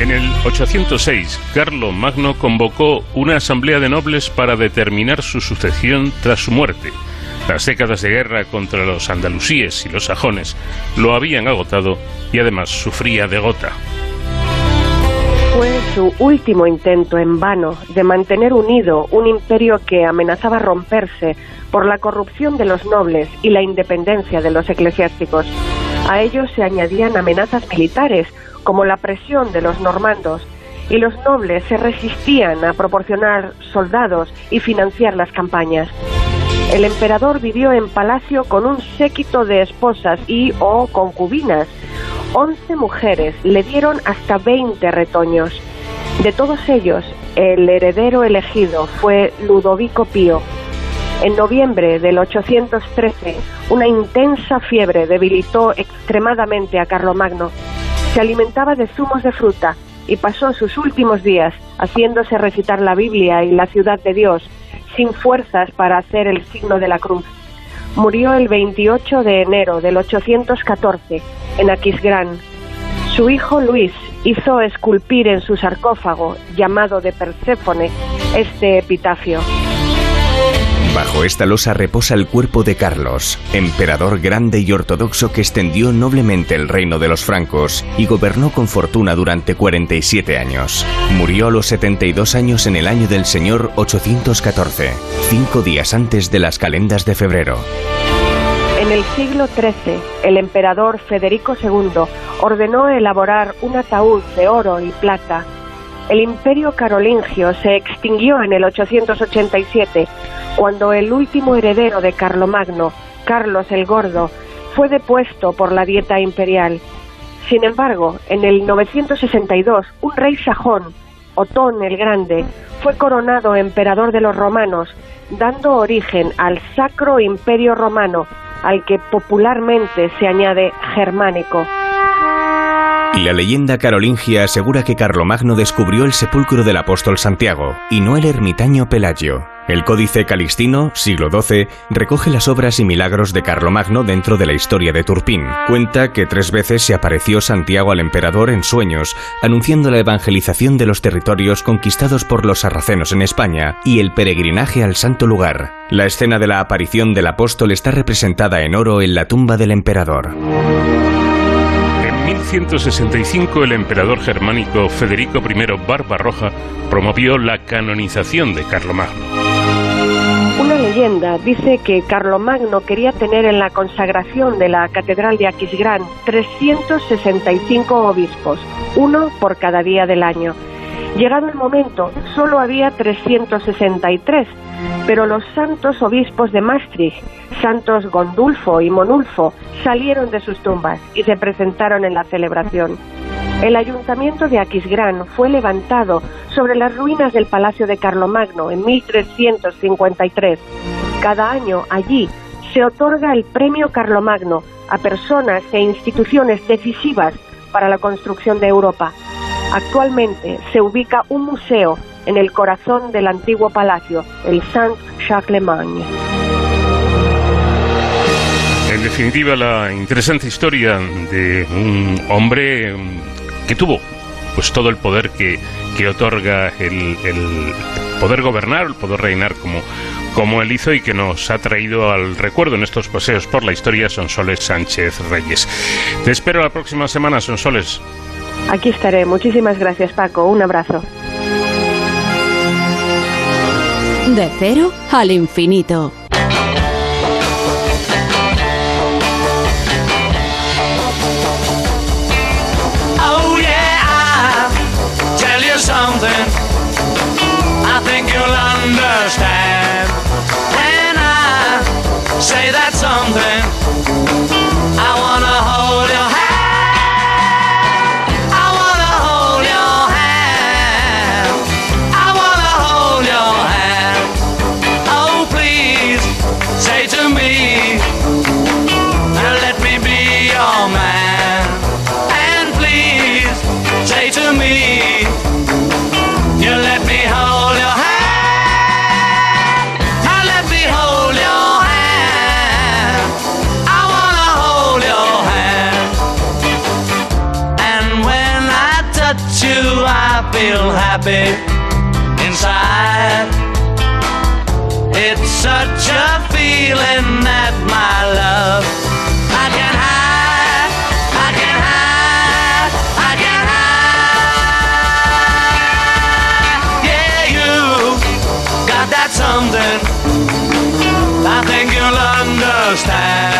En el 806, Carlo Magno convocó una asamblea de nobles para determinar su sucesión tras su muerte. Las décadas de guerra contra los andalusíes y los sajones lo habían agotado y además sufría de gota. Fue su último intento en vano de mantener unido un imperio que amenazaba romperse por la corrupción de los nobles y la independencia de los eclesiásticos. A ellos se añadían amenazas militares, como la presión de los normandos, y los nobles se resistían a proporcionar soldados y financiar las campañas. El emperador vivió en palacio con un séquito de esposas y o concubinas. Once mujeres le dieron hasta 20 retoños. De todos ellos, el heredero elegido fue Ludovico Pío. En noviembre del 813, una intensa fiebre debilitó extremadamente a Carlomagno. Se alimentaba de zumos de fruta y pasó sus últimos días haciéndose recitar la Biblia y la ciudad de Dios, sin fuerzas para hacer el signo de la cruz. Murió el 28 de enero del 814 en Aquisgrán. Su hijo Luis hizo esculpir en su sarcófago, llamado de Perséfone, este epitafio. Bajo esta losa reposa el cuerpo de Carlos, emperador grande y ortodoxo que extendió noblemente el reino de los francos y gobernó con fortuna durante 47 años. Murió a los 72 años en el año del Señor 814, cinco días antes de las calendas de febrero. En el siglo XIII, el emperador Federico II ordenó elaborar un ataúd de oro y plata. El imperio carolingio se extinguió en el 887, cuando el último heredero de Carlomagno, Carlos el Gordo, fue depuesto por la dieta imperial. Sin embargo, en el 962, un rey sajón, Otón el Grande, fue coronado emperador de los romanos, dando origen al Sacro Imperio Romano, al que popularmente se añade germánico. La leyenda carolingia asegura que Carlomagno descubrió el sepulcro del apóstol Santiago y no el ermitaño Pelagio. El Códice Calistino, siglo XII, recoge las obras y milagros de Carlomagno dentro de la historia de Turpín. Cuenta que tres veces se apareció Santiago al emperador en sueños, anunciando la evangelización de los territorios conquistados por los sarracenos en España y el peregrinaje al santo lugar. La escena de la aparición del apóstol está representada en oro en la tumba del emperador. En 1165 el emperador germánico Federico I Barbarroja promovió la canonización de Carlomagno. Una leyenda dice que Carlomagno quería tener en la consagración de la Catedral de Aquisgrán 365 obispos, uno por cada día del año. Llegado el momento, solo había 363, pero los santos obispos de Maastricht, santos Gondulfo y Monulfo, salieron de sus tumbas y se presentaron en la celebración. El ayuntamiento de Aquisgrán fue levantado sobre las ruinas del Palacio de Carlomagno en 1353. Cada año allí se otorga el premio Carlomagno a personas e instituciones decisivas para la construcción de Europa. Actualmente se ubica un museo en el corazón del antiguo palacio, el Saint-Charlemagne. En definitiva, la interesante historia de un hombre que tuvo pues todo el poder que, que otorga el, el poder gobernar, el poder reinar como, como él hizo y que nos ha traído al recuerdo en estos paseos por la historia Sonsoles Sánchez Reyes. Te espero la próxima semana, Sonsoles. Aquí estaré. Muchísimas gracias, Paco. Un abrazo. De cero al infinito. Oh yeah, I'll tell you something. I think you'll understand when I say that something. I wanna hold feel happy inside. It's such a feeling that my love I can hide, I can hide, I can hide. Yeah, you got that something. I think you'll understand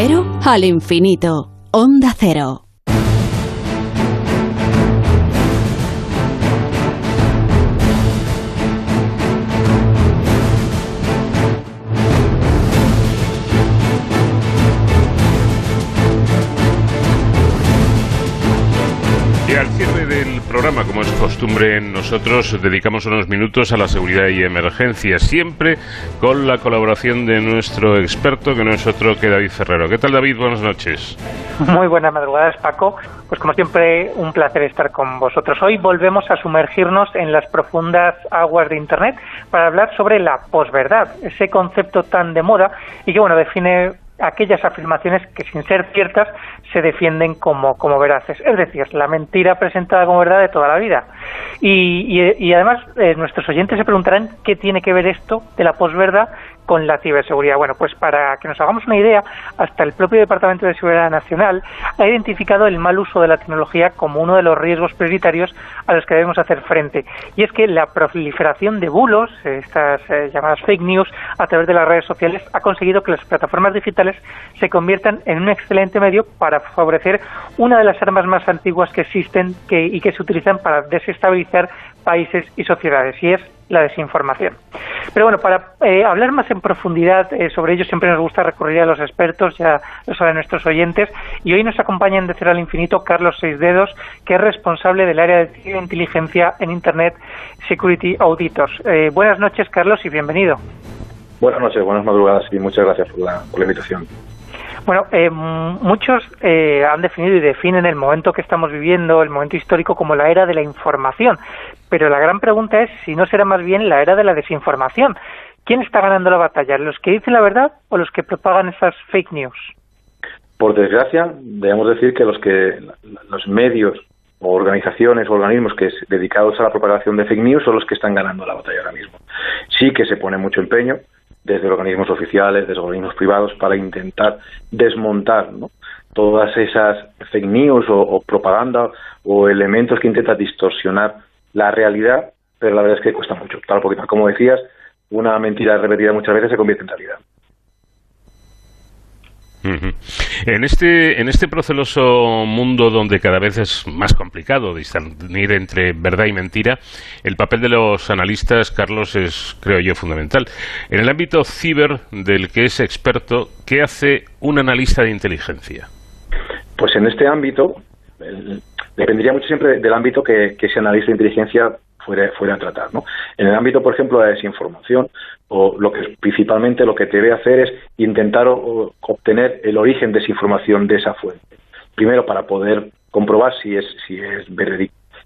cero al infinito. Onda Cero. Cierre del programa, como es costumbre en nosotros, dedicamos unos minutos a la seguridad y emergencia, siempre con la colaboración de nuestro experto, que no es otro que David Ferrero. ¿Qué tal, David? Buenas noches. Muy buenas madrugadas, Paco. Pues como siempre, un placer estar con vosotros. Hoy volvemos a sumergirnos en las profundas aguas de Internet para hablar sobre la posverdad, ese concepto tan de moda y que, bueno, define aquellas afirmaciones que sin ser ciertas se defienden como, como veraces, es decir, la mentira presentada como verdad de toda la vida. Y, y- y además eh, nuestros oyentes se preguntarán qué tiene que ver esto de la posverdad con la ciberseguridad. Bueno, pues para que nos hagamos una idea, hasta el propio Departamento de Seguridad Nacional ha identificado el mal uso de la tecnología como uno de los riesgos prioritarios a los que debemos hacer frente. Y es que la proliferación de bulos, estas eh, llamadas fake news, a través de las redes sociales, ha conseguido que las plataformas digitales se conviertan en un excelente medio para favorecer una de las armas más antiguas que existen y que se utilizan para desestabilizar países y sociedades, y es la desinformación. Pero bueno, para eh, hablar más en profundidad eh, sobre ello, siempre nos gusta recurrir a los expertos, ya lo saben nuestros oyentes, y hoy nos acompañan de Cero al Infinito Carlos Seisdedos, que es responsable del área de inteligencia en Internet Security Auditors. Eh, buenas noches, Carlos, y bienvenido. Buenas noches, buenas madrugadas y muchas gracias por la invitación. Bueno, eh, muchos eh, han definido y definen el momento que estamos viviendo, el momento histórico, como la era de la información. Pero la gran pregunta es si no será más bien la era de la desinformación. ¿Quién está ganando la batalla? ¿Los que dicen la verdad o los que propagan esas fake news? Por desgracia, debemos decir que los que los medios o organizaciones o organismos que es dedicados a la propagación de fake news son los que están ganando la batalla ahora mismo. Sí que se pone mucho empeño desde organismos oficiales, desde organismos privados para intentar desmontar ¿no? todas esas fake news o, propaganda o elementos que intentan distorsionar la realidad, pero la verdad es que cuesta mucho. Tal porque, como decías, una mentira repetida muchas veces se convierte en realidad. En este, en este proceloso mundo donde cada vez es más complicado discernir entre verdad y mentira, el papel de los analistas, Carlos, es, creo yo, fundamental. En el ámbito ciber del que es experto, ¿qué hace un analista de inteligencia? Pues en este ámbito, dependería mucho siempre del ámbito que ese analista de inteligencia fuera, a tratar. ¿no? En el ámbito, por ejemplo, de la desinformación, o lo que principalmente lo que debe hacer es intentar o- obtener el origen de esa información de esa fuente. Primero, para poder comprobar si es, si es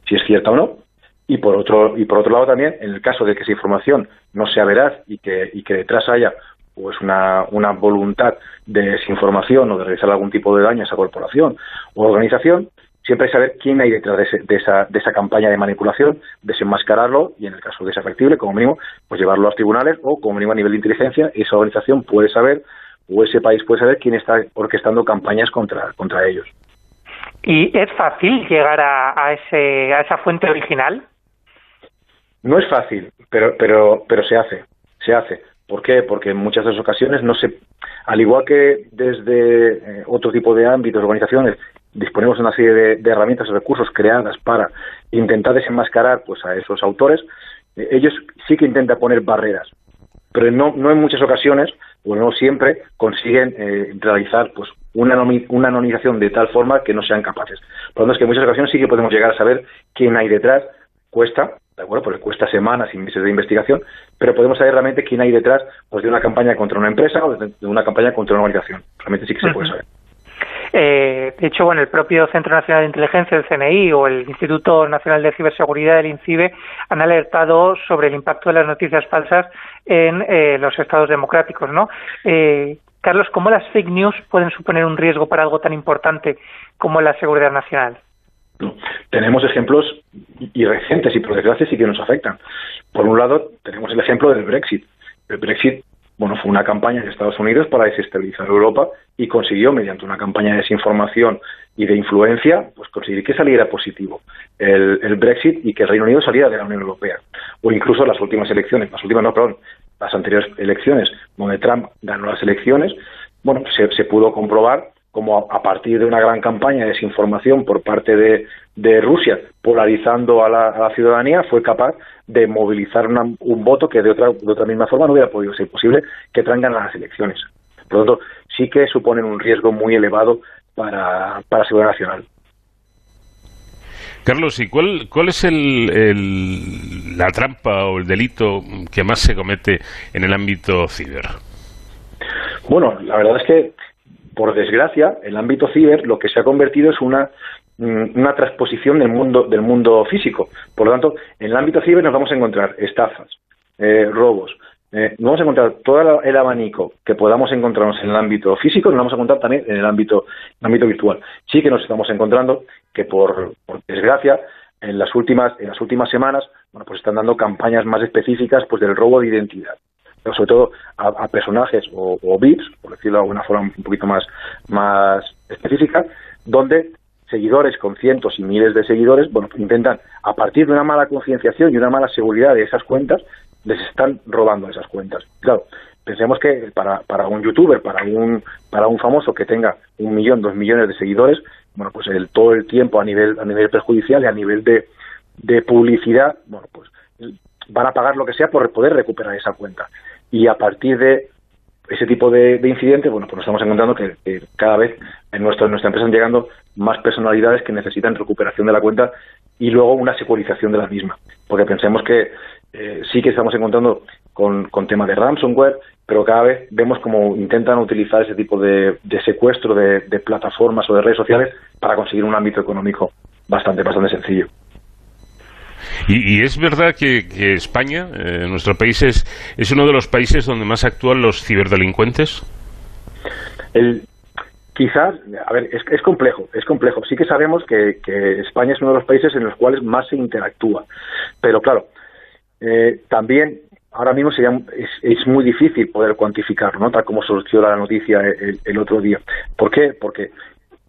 si es cierta o no, y por otro y por otro lado también en el caso de que esa información no sea veraz y que y que detrás haya pues una, una voluntad de desinformación o de realizar algún tipo de daño a esa corporación o organización siempre hay que saber quién hay detrás de, ese- de esa de esa campaña de manipulación desenmascararlo y en el caso de ser factible como mínimo pues llevarlo a los tribunales o como mínimo a nivel de inteligencia esa organización puede saber o ese país puede saber quién está orquestando campañas contra contra ellos ¿Y es fácil llegar a, a ese, a esa fuente original? No es fácil, pero, pero, pero se hace, se hace. ¿Por qué? Porque en muchas de las ocasiones no se, al igual que desde eh, otro tipo de ámbitos, organizaciones, disponemos de una serie de, de herramientas y recursos creadas para intentar desenmascarar pues a esos autores, eh, ellos sí que intentan poner barreras, pero no, no en muchas ocasiones o no siempre consiguen eh, realizar pues una, una anonimización de tal forma que no sean capaces. Por lo tanto, es que en muchas ocasiones sí que podemos llegar a saber quién hay detrás, cuesta, ¿de acuerdo? Porque cuesta semanas y meses de investigación, pero podemos saber realmente quién hay detrás pues de una campaña contra una empresa o de, una campaña contra una organización. Realmente sí que se puede saber. Eh, de hecho, bueno, el propio Centro Nacional de Inteligencia, el CNI, o el Instituto Nacional de Ciberseguridad, el INCIBE, han alertado sobre el impacto de las noticias falsas en eh, los estados democráticos, ¿no? Eh, Carlos, ¿cómo las fake news pueden suponer un riesgo para algo tan importante como la seguridad nacional? Tenemos ejemplos y recientes y por desgracia sí que nos afectan. Por un lado, tenemos el ejemplo del Brexit. El Brexit, bueno, fue una campaña de Estados Unidos para desestabilizar Europa y consiguió, mediante una campaña de desinformación y de influencia, pues conseguir que saliera positivo el, el Brexit y que el Reino Unido saliera de la Unión Europea. O incluso las últimas elecciones, las últimas no, perdón, las anteriores elecciones, donde Trump ganó las elecciones, bueno, se, se pudo comprobar como a, partir de una gran campaña de desinformación por parte de, de Rusia, polarizando a la, a la ciudadanía, fue capaz de movilizar una- un voto que de otra, de otra misma forma no hubiera podido ser posible que traigan a las elecciones. Por lo tanto, sí que suponen un riesgo muy elevado para, para la seguridad nacional. Carlos, ¿y cuál, cuál es el, el- la trampa o el delito que más se comete en el ámbito ciber? Bueno, la verdad es que, por desgracia, el ámbito ciber lo que se ha convertido es una una transposición del mundo del mundo físico. Por lo tanto, en el ámbito ciber nos vamos a encontrar estafas, eh, robos, eh, vamos a encontrar todo el- abanico que podamos encontrarnos en el ámbito físico, nos vamos a encontrar también en el ámbito, en el ámbito virtual. Sí que nos estamos encontrando que, por, desgracia, en las últimas en las últimas semanas, bueno, pues están dando campañas más específicas pues del robo de identidad pero sobre todo a, a personajes o, o VIPs, por decirlo de alguna forma un poquito más, más específica, donde seguidores con cientos y miles de seguidores, bueno, intentan, a partir de una mala concienciación y una mala seguridad de esas cuentas, les están robando esas cuentas. Claro, pensemos que para, para un youtuber, para un, para un famoso que tenga un millón, dos millones de seguidores, bueno, pues el, todo el tiempo a nivel, a nivel perjudicial y a nivel de, de publicidad, bueno, pues van a pagar lo que sea por poder recuperar esa cuenta. Y a partir de ese tipo de, de incidentes, bueno, pues nos estamos encontrando que, cada vez en, nuestro, en nuestra empresa están llegando más personalidades que necesitan recuperación de la cuenta y luego una securización de la misma. Porque pensemos que eh, sí que estamos encontrando con, con temas de ransomware, pero cada vez vemos como intentan utilizar ese tipo de, de secuestro de, de plataformas o de redes sociales para conseguir un ámbito económico bastante, bastante sencillo. Y, y es verdad que, que España, eh, nuestro país, es, es uno de los países donde más actúan los ciberdelincuentes. El, quizás, a ver, es, es complejo, es complejo. Sí que sabemos que, que España es uno de los países en los cuales más se interactúa. Pero claro, eh, también ahora mismo sería, es, muy difícil poder cuantificarlo, ¿no? Tal como surgió la noticia el, el otro día. ¿Por qué? Porque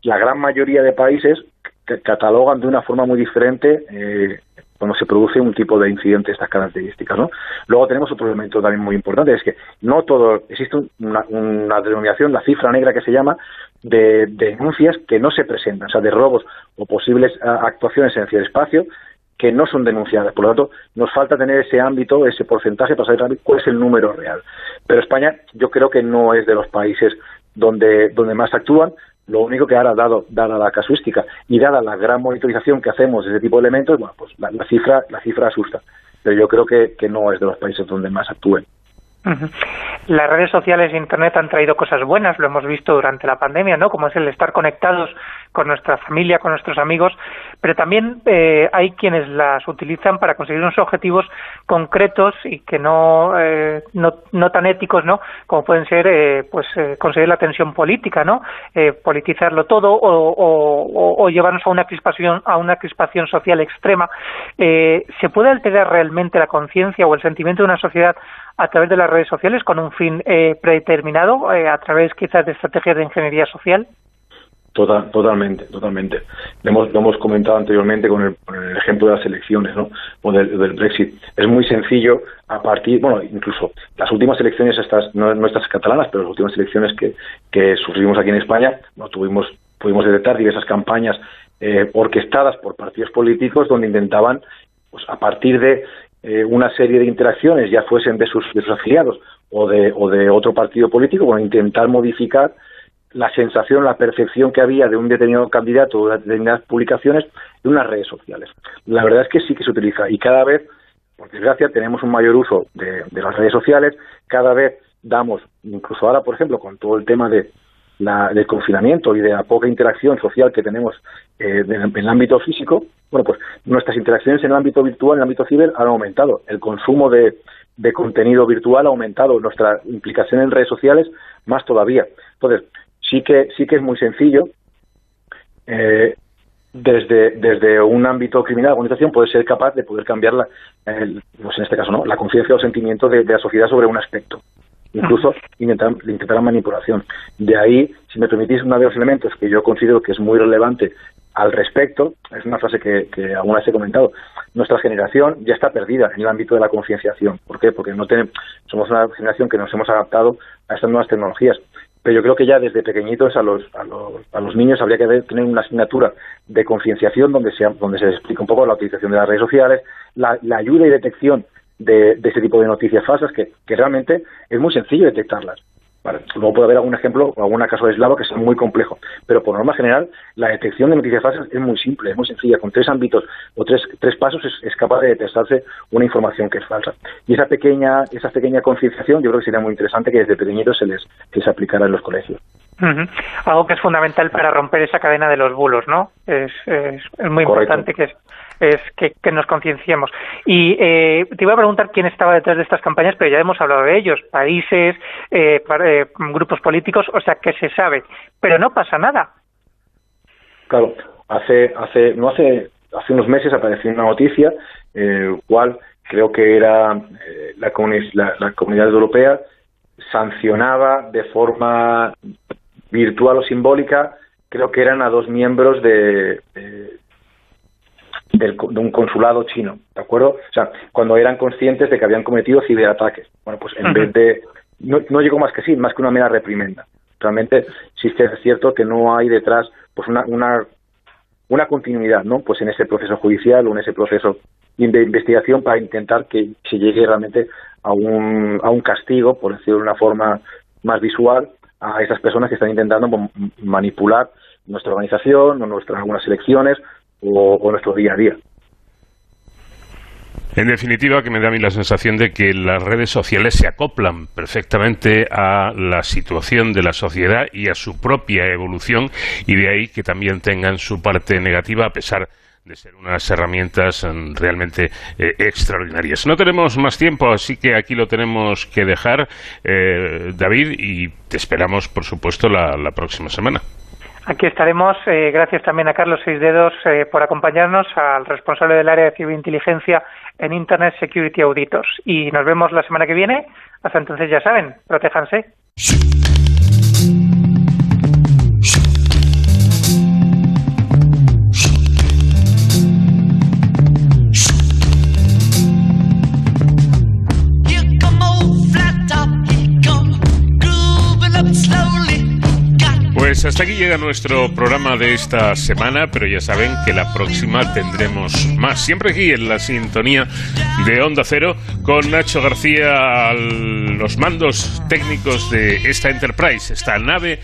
la gran mayoría de países ca- catalogan de una forma muy diferente eh, cuando se produce un tipo de incidente de estas características, ¿no? Luego tenemos otro elemento también muy importante, es que no todo, existe una, una denominación, la cifra negra que se llama, de, de denuncias que no se presentan, o sea, de robos o posibles ah, actuaciones en ciberespacio que no son denunciadas. Por lo tanto, nos falta tener ese ámbito, ese porcentaje para saber cuál es el número real. Pero España yo creo que no es de los países donde, donde más actúan. Lo único que ahora, dado, dada la casuística y dada la gran monitorización que hacemos de ese tipo de elementos, bueno, pues la, la cifra, la cifra asusta. Pero yo creo que, que no es de los países donde más actúen. Las redes sociales e Internet han traído cosas buenas, lo hemos visto durante la pandemia, ¿no? Como es el estar conectados con nuestra familia, con nuestros amigos, pero también eh, hay quienes las utilizan para conseguir unos objetivos concretos y que no, eh, no, no tan éticos, ¿no? Como pueden ser, eh, pues, eh, conseguir la tensión política, ¿no? Eh, politizarlo todo o, o- o- llevarnos a una crispación, a una crispación social extrema. ¿Se puede alterar realmente la conciencia o el sentimiento de una sociedad a través de las redes sociales con un fin eh, predeterminado, eh, a través quizás de estrategias de ingeniería social? Total, totalmente, totalmente. Lo hemos, lo hemos comentado anteriormente con el, con el ejemplo de las elecciones, ¿no? O del, del Brexit. Es muy sencillo a partir, bueno, incluso las últimas elecciones, estas, no, estas catalanas, pero las últimas elecciones que, que sufrimos aquí en España, tuvimos, pudimos detectar diversas campañas eh, orquestadas por partidos políticos donde intentaban, pues a partir de eh, una serie de interacciones, ya fuesen de sus, de sus afiliados o de, o de otro partido político, bueno, intentar modificar la sensación, la percepción que había de un determinado candidato o de determinadas publicaciones en unas redes sociales. La verdad es que sí que se utiliza y cada vez, por desgracia, tenemos un mayor uso de, de las redes sociales, cada vez damos, incluso ahora, por ejemplo, con todo el tema de la, del confinamiento y de la poca interacción social que tenemos eh, en, el ámbito físico, bueno, pues nuestras interacciones en el ámbito virtual, en el ámbito ciber, han aumentado. El consumo de, de contenido virtual ha aumentado, nuestra implicación en redes sociales más todavía. Entonces, sí que sí que es muy sencillo eh, desde desde un ámbito criminal la organización puede ser capaz de poder cambiar la, el- pues en este caso no la conciencia o sentimiento de, de la sociedad sobre un aspecto incluso intentar, intentar la manipulación. De ahí si me permitís uno de los elementos que yo considero que es muy relevante al respecto es una frase que, que alguna vez he comentado nuestra generación ya está perdida en el ámbito de la concienciación. ¿por qué? porque no tenemos somos una generación que nos hemos adaptado a estas nuevas tecnologías. Pero yo creo que ya desde pequeñitos a los, a los, a los niños habría que tener una asignatura de concienciación donde se, donde se explica un poco la utilización de las redes sociales, la, la ayuda y detección de, de este tipo de noticias falsas, que, que realmente es muy sencillo detectarlas. Vale. Luego puede haber algún ejemplo o algún caso aislado que sea muy complejo, pero por norma general la detección de noticias falsas es muy simple, es muy sencilla. Con tres ámbitos o tres, tres pasos es, es capaz de detectarse una información que es falsa. Y esa pequeña esa pequeña concienciación yo creo que sería muy interesante que desde pequeñitos se les, se les aplicara en los colegios. Algo que es fundamental para romper esa cadena de los bulos, ¿no? Es, es, es muy Correcto. importante que, es, que, nos concienciemos. Y eh, te iba a preguntar quién estaba detrás de estas campañas, pero ya hemos hablado de ellos, países, eh, par- eh, grupos políticos, o sea que se sabe. Pero no pasa nada. Claro, hace, hace, no hace, hace unos meses apareció una noticia, eh, cual creo que era eh, la, la, la comunidad europea sancionaba de forma virtual o simbólica, creo que eran a dos miembros de, del de un consulado chino, ¿de acuerdo? O sea, cuando eran conscientes de que habían cometido ciberataques. Bueno, pues en vez de... No, no llegó más que sí, más que una mera reprimenda. Realmente sí que es cierto que no hay detrás pues una, una, una continuidad, ¿no? Pues en ese proceso judicial o en ese proceso de investigación para intentar que se llegue realmente a un, a un castigo, por decirlo de una forma más visual, a esas personas que están intentando manipular nuestra organización o nuestras algunas elecciones o, nuestro día a día. En definitiva, que me da a mí la sensación de que las redes sociales se acoplan perfectamente a la situación de la sociedad y a su propia evolución y de ahí que también tengan su parte negativa a pesar de ser unas herramientas mm, realmente eh, extraordinarias. No tenemos más tiempo, así que aquí lo tenemos que dejar, eh, David, y te esperamos, por supuesto, la próxima semana. Aquí estaremos. eh, gracias también a Carlos Seis Dedos eh, por acompañarnos, al responsable del área de ciberinteligencia en Internet Security Auditors. Y nos vemos la semana que viene. Hasta entonces, ya saben, protéjanse. Pues hasta aquí llega nuestro programa de esta semana, pero ya saben que la próxima tendremos más. Siempre aquí en la sintonía de Onda Cero con Nacho García los mandos técnicos de esta Enterprise, esta nave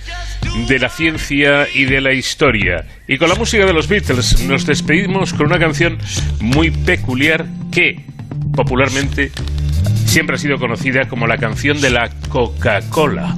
de la ciencia y de la historia. Y con la música de los Beatles nos despedimos con una canción muy peculiar que popularmente siempre ha sido conocida como la canción de la Coca-Cola.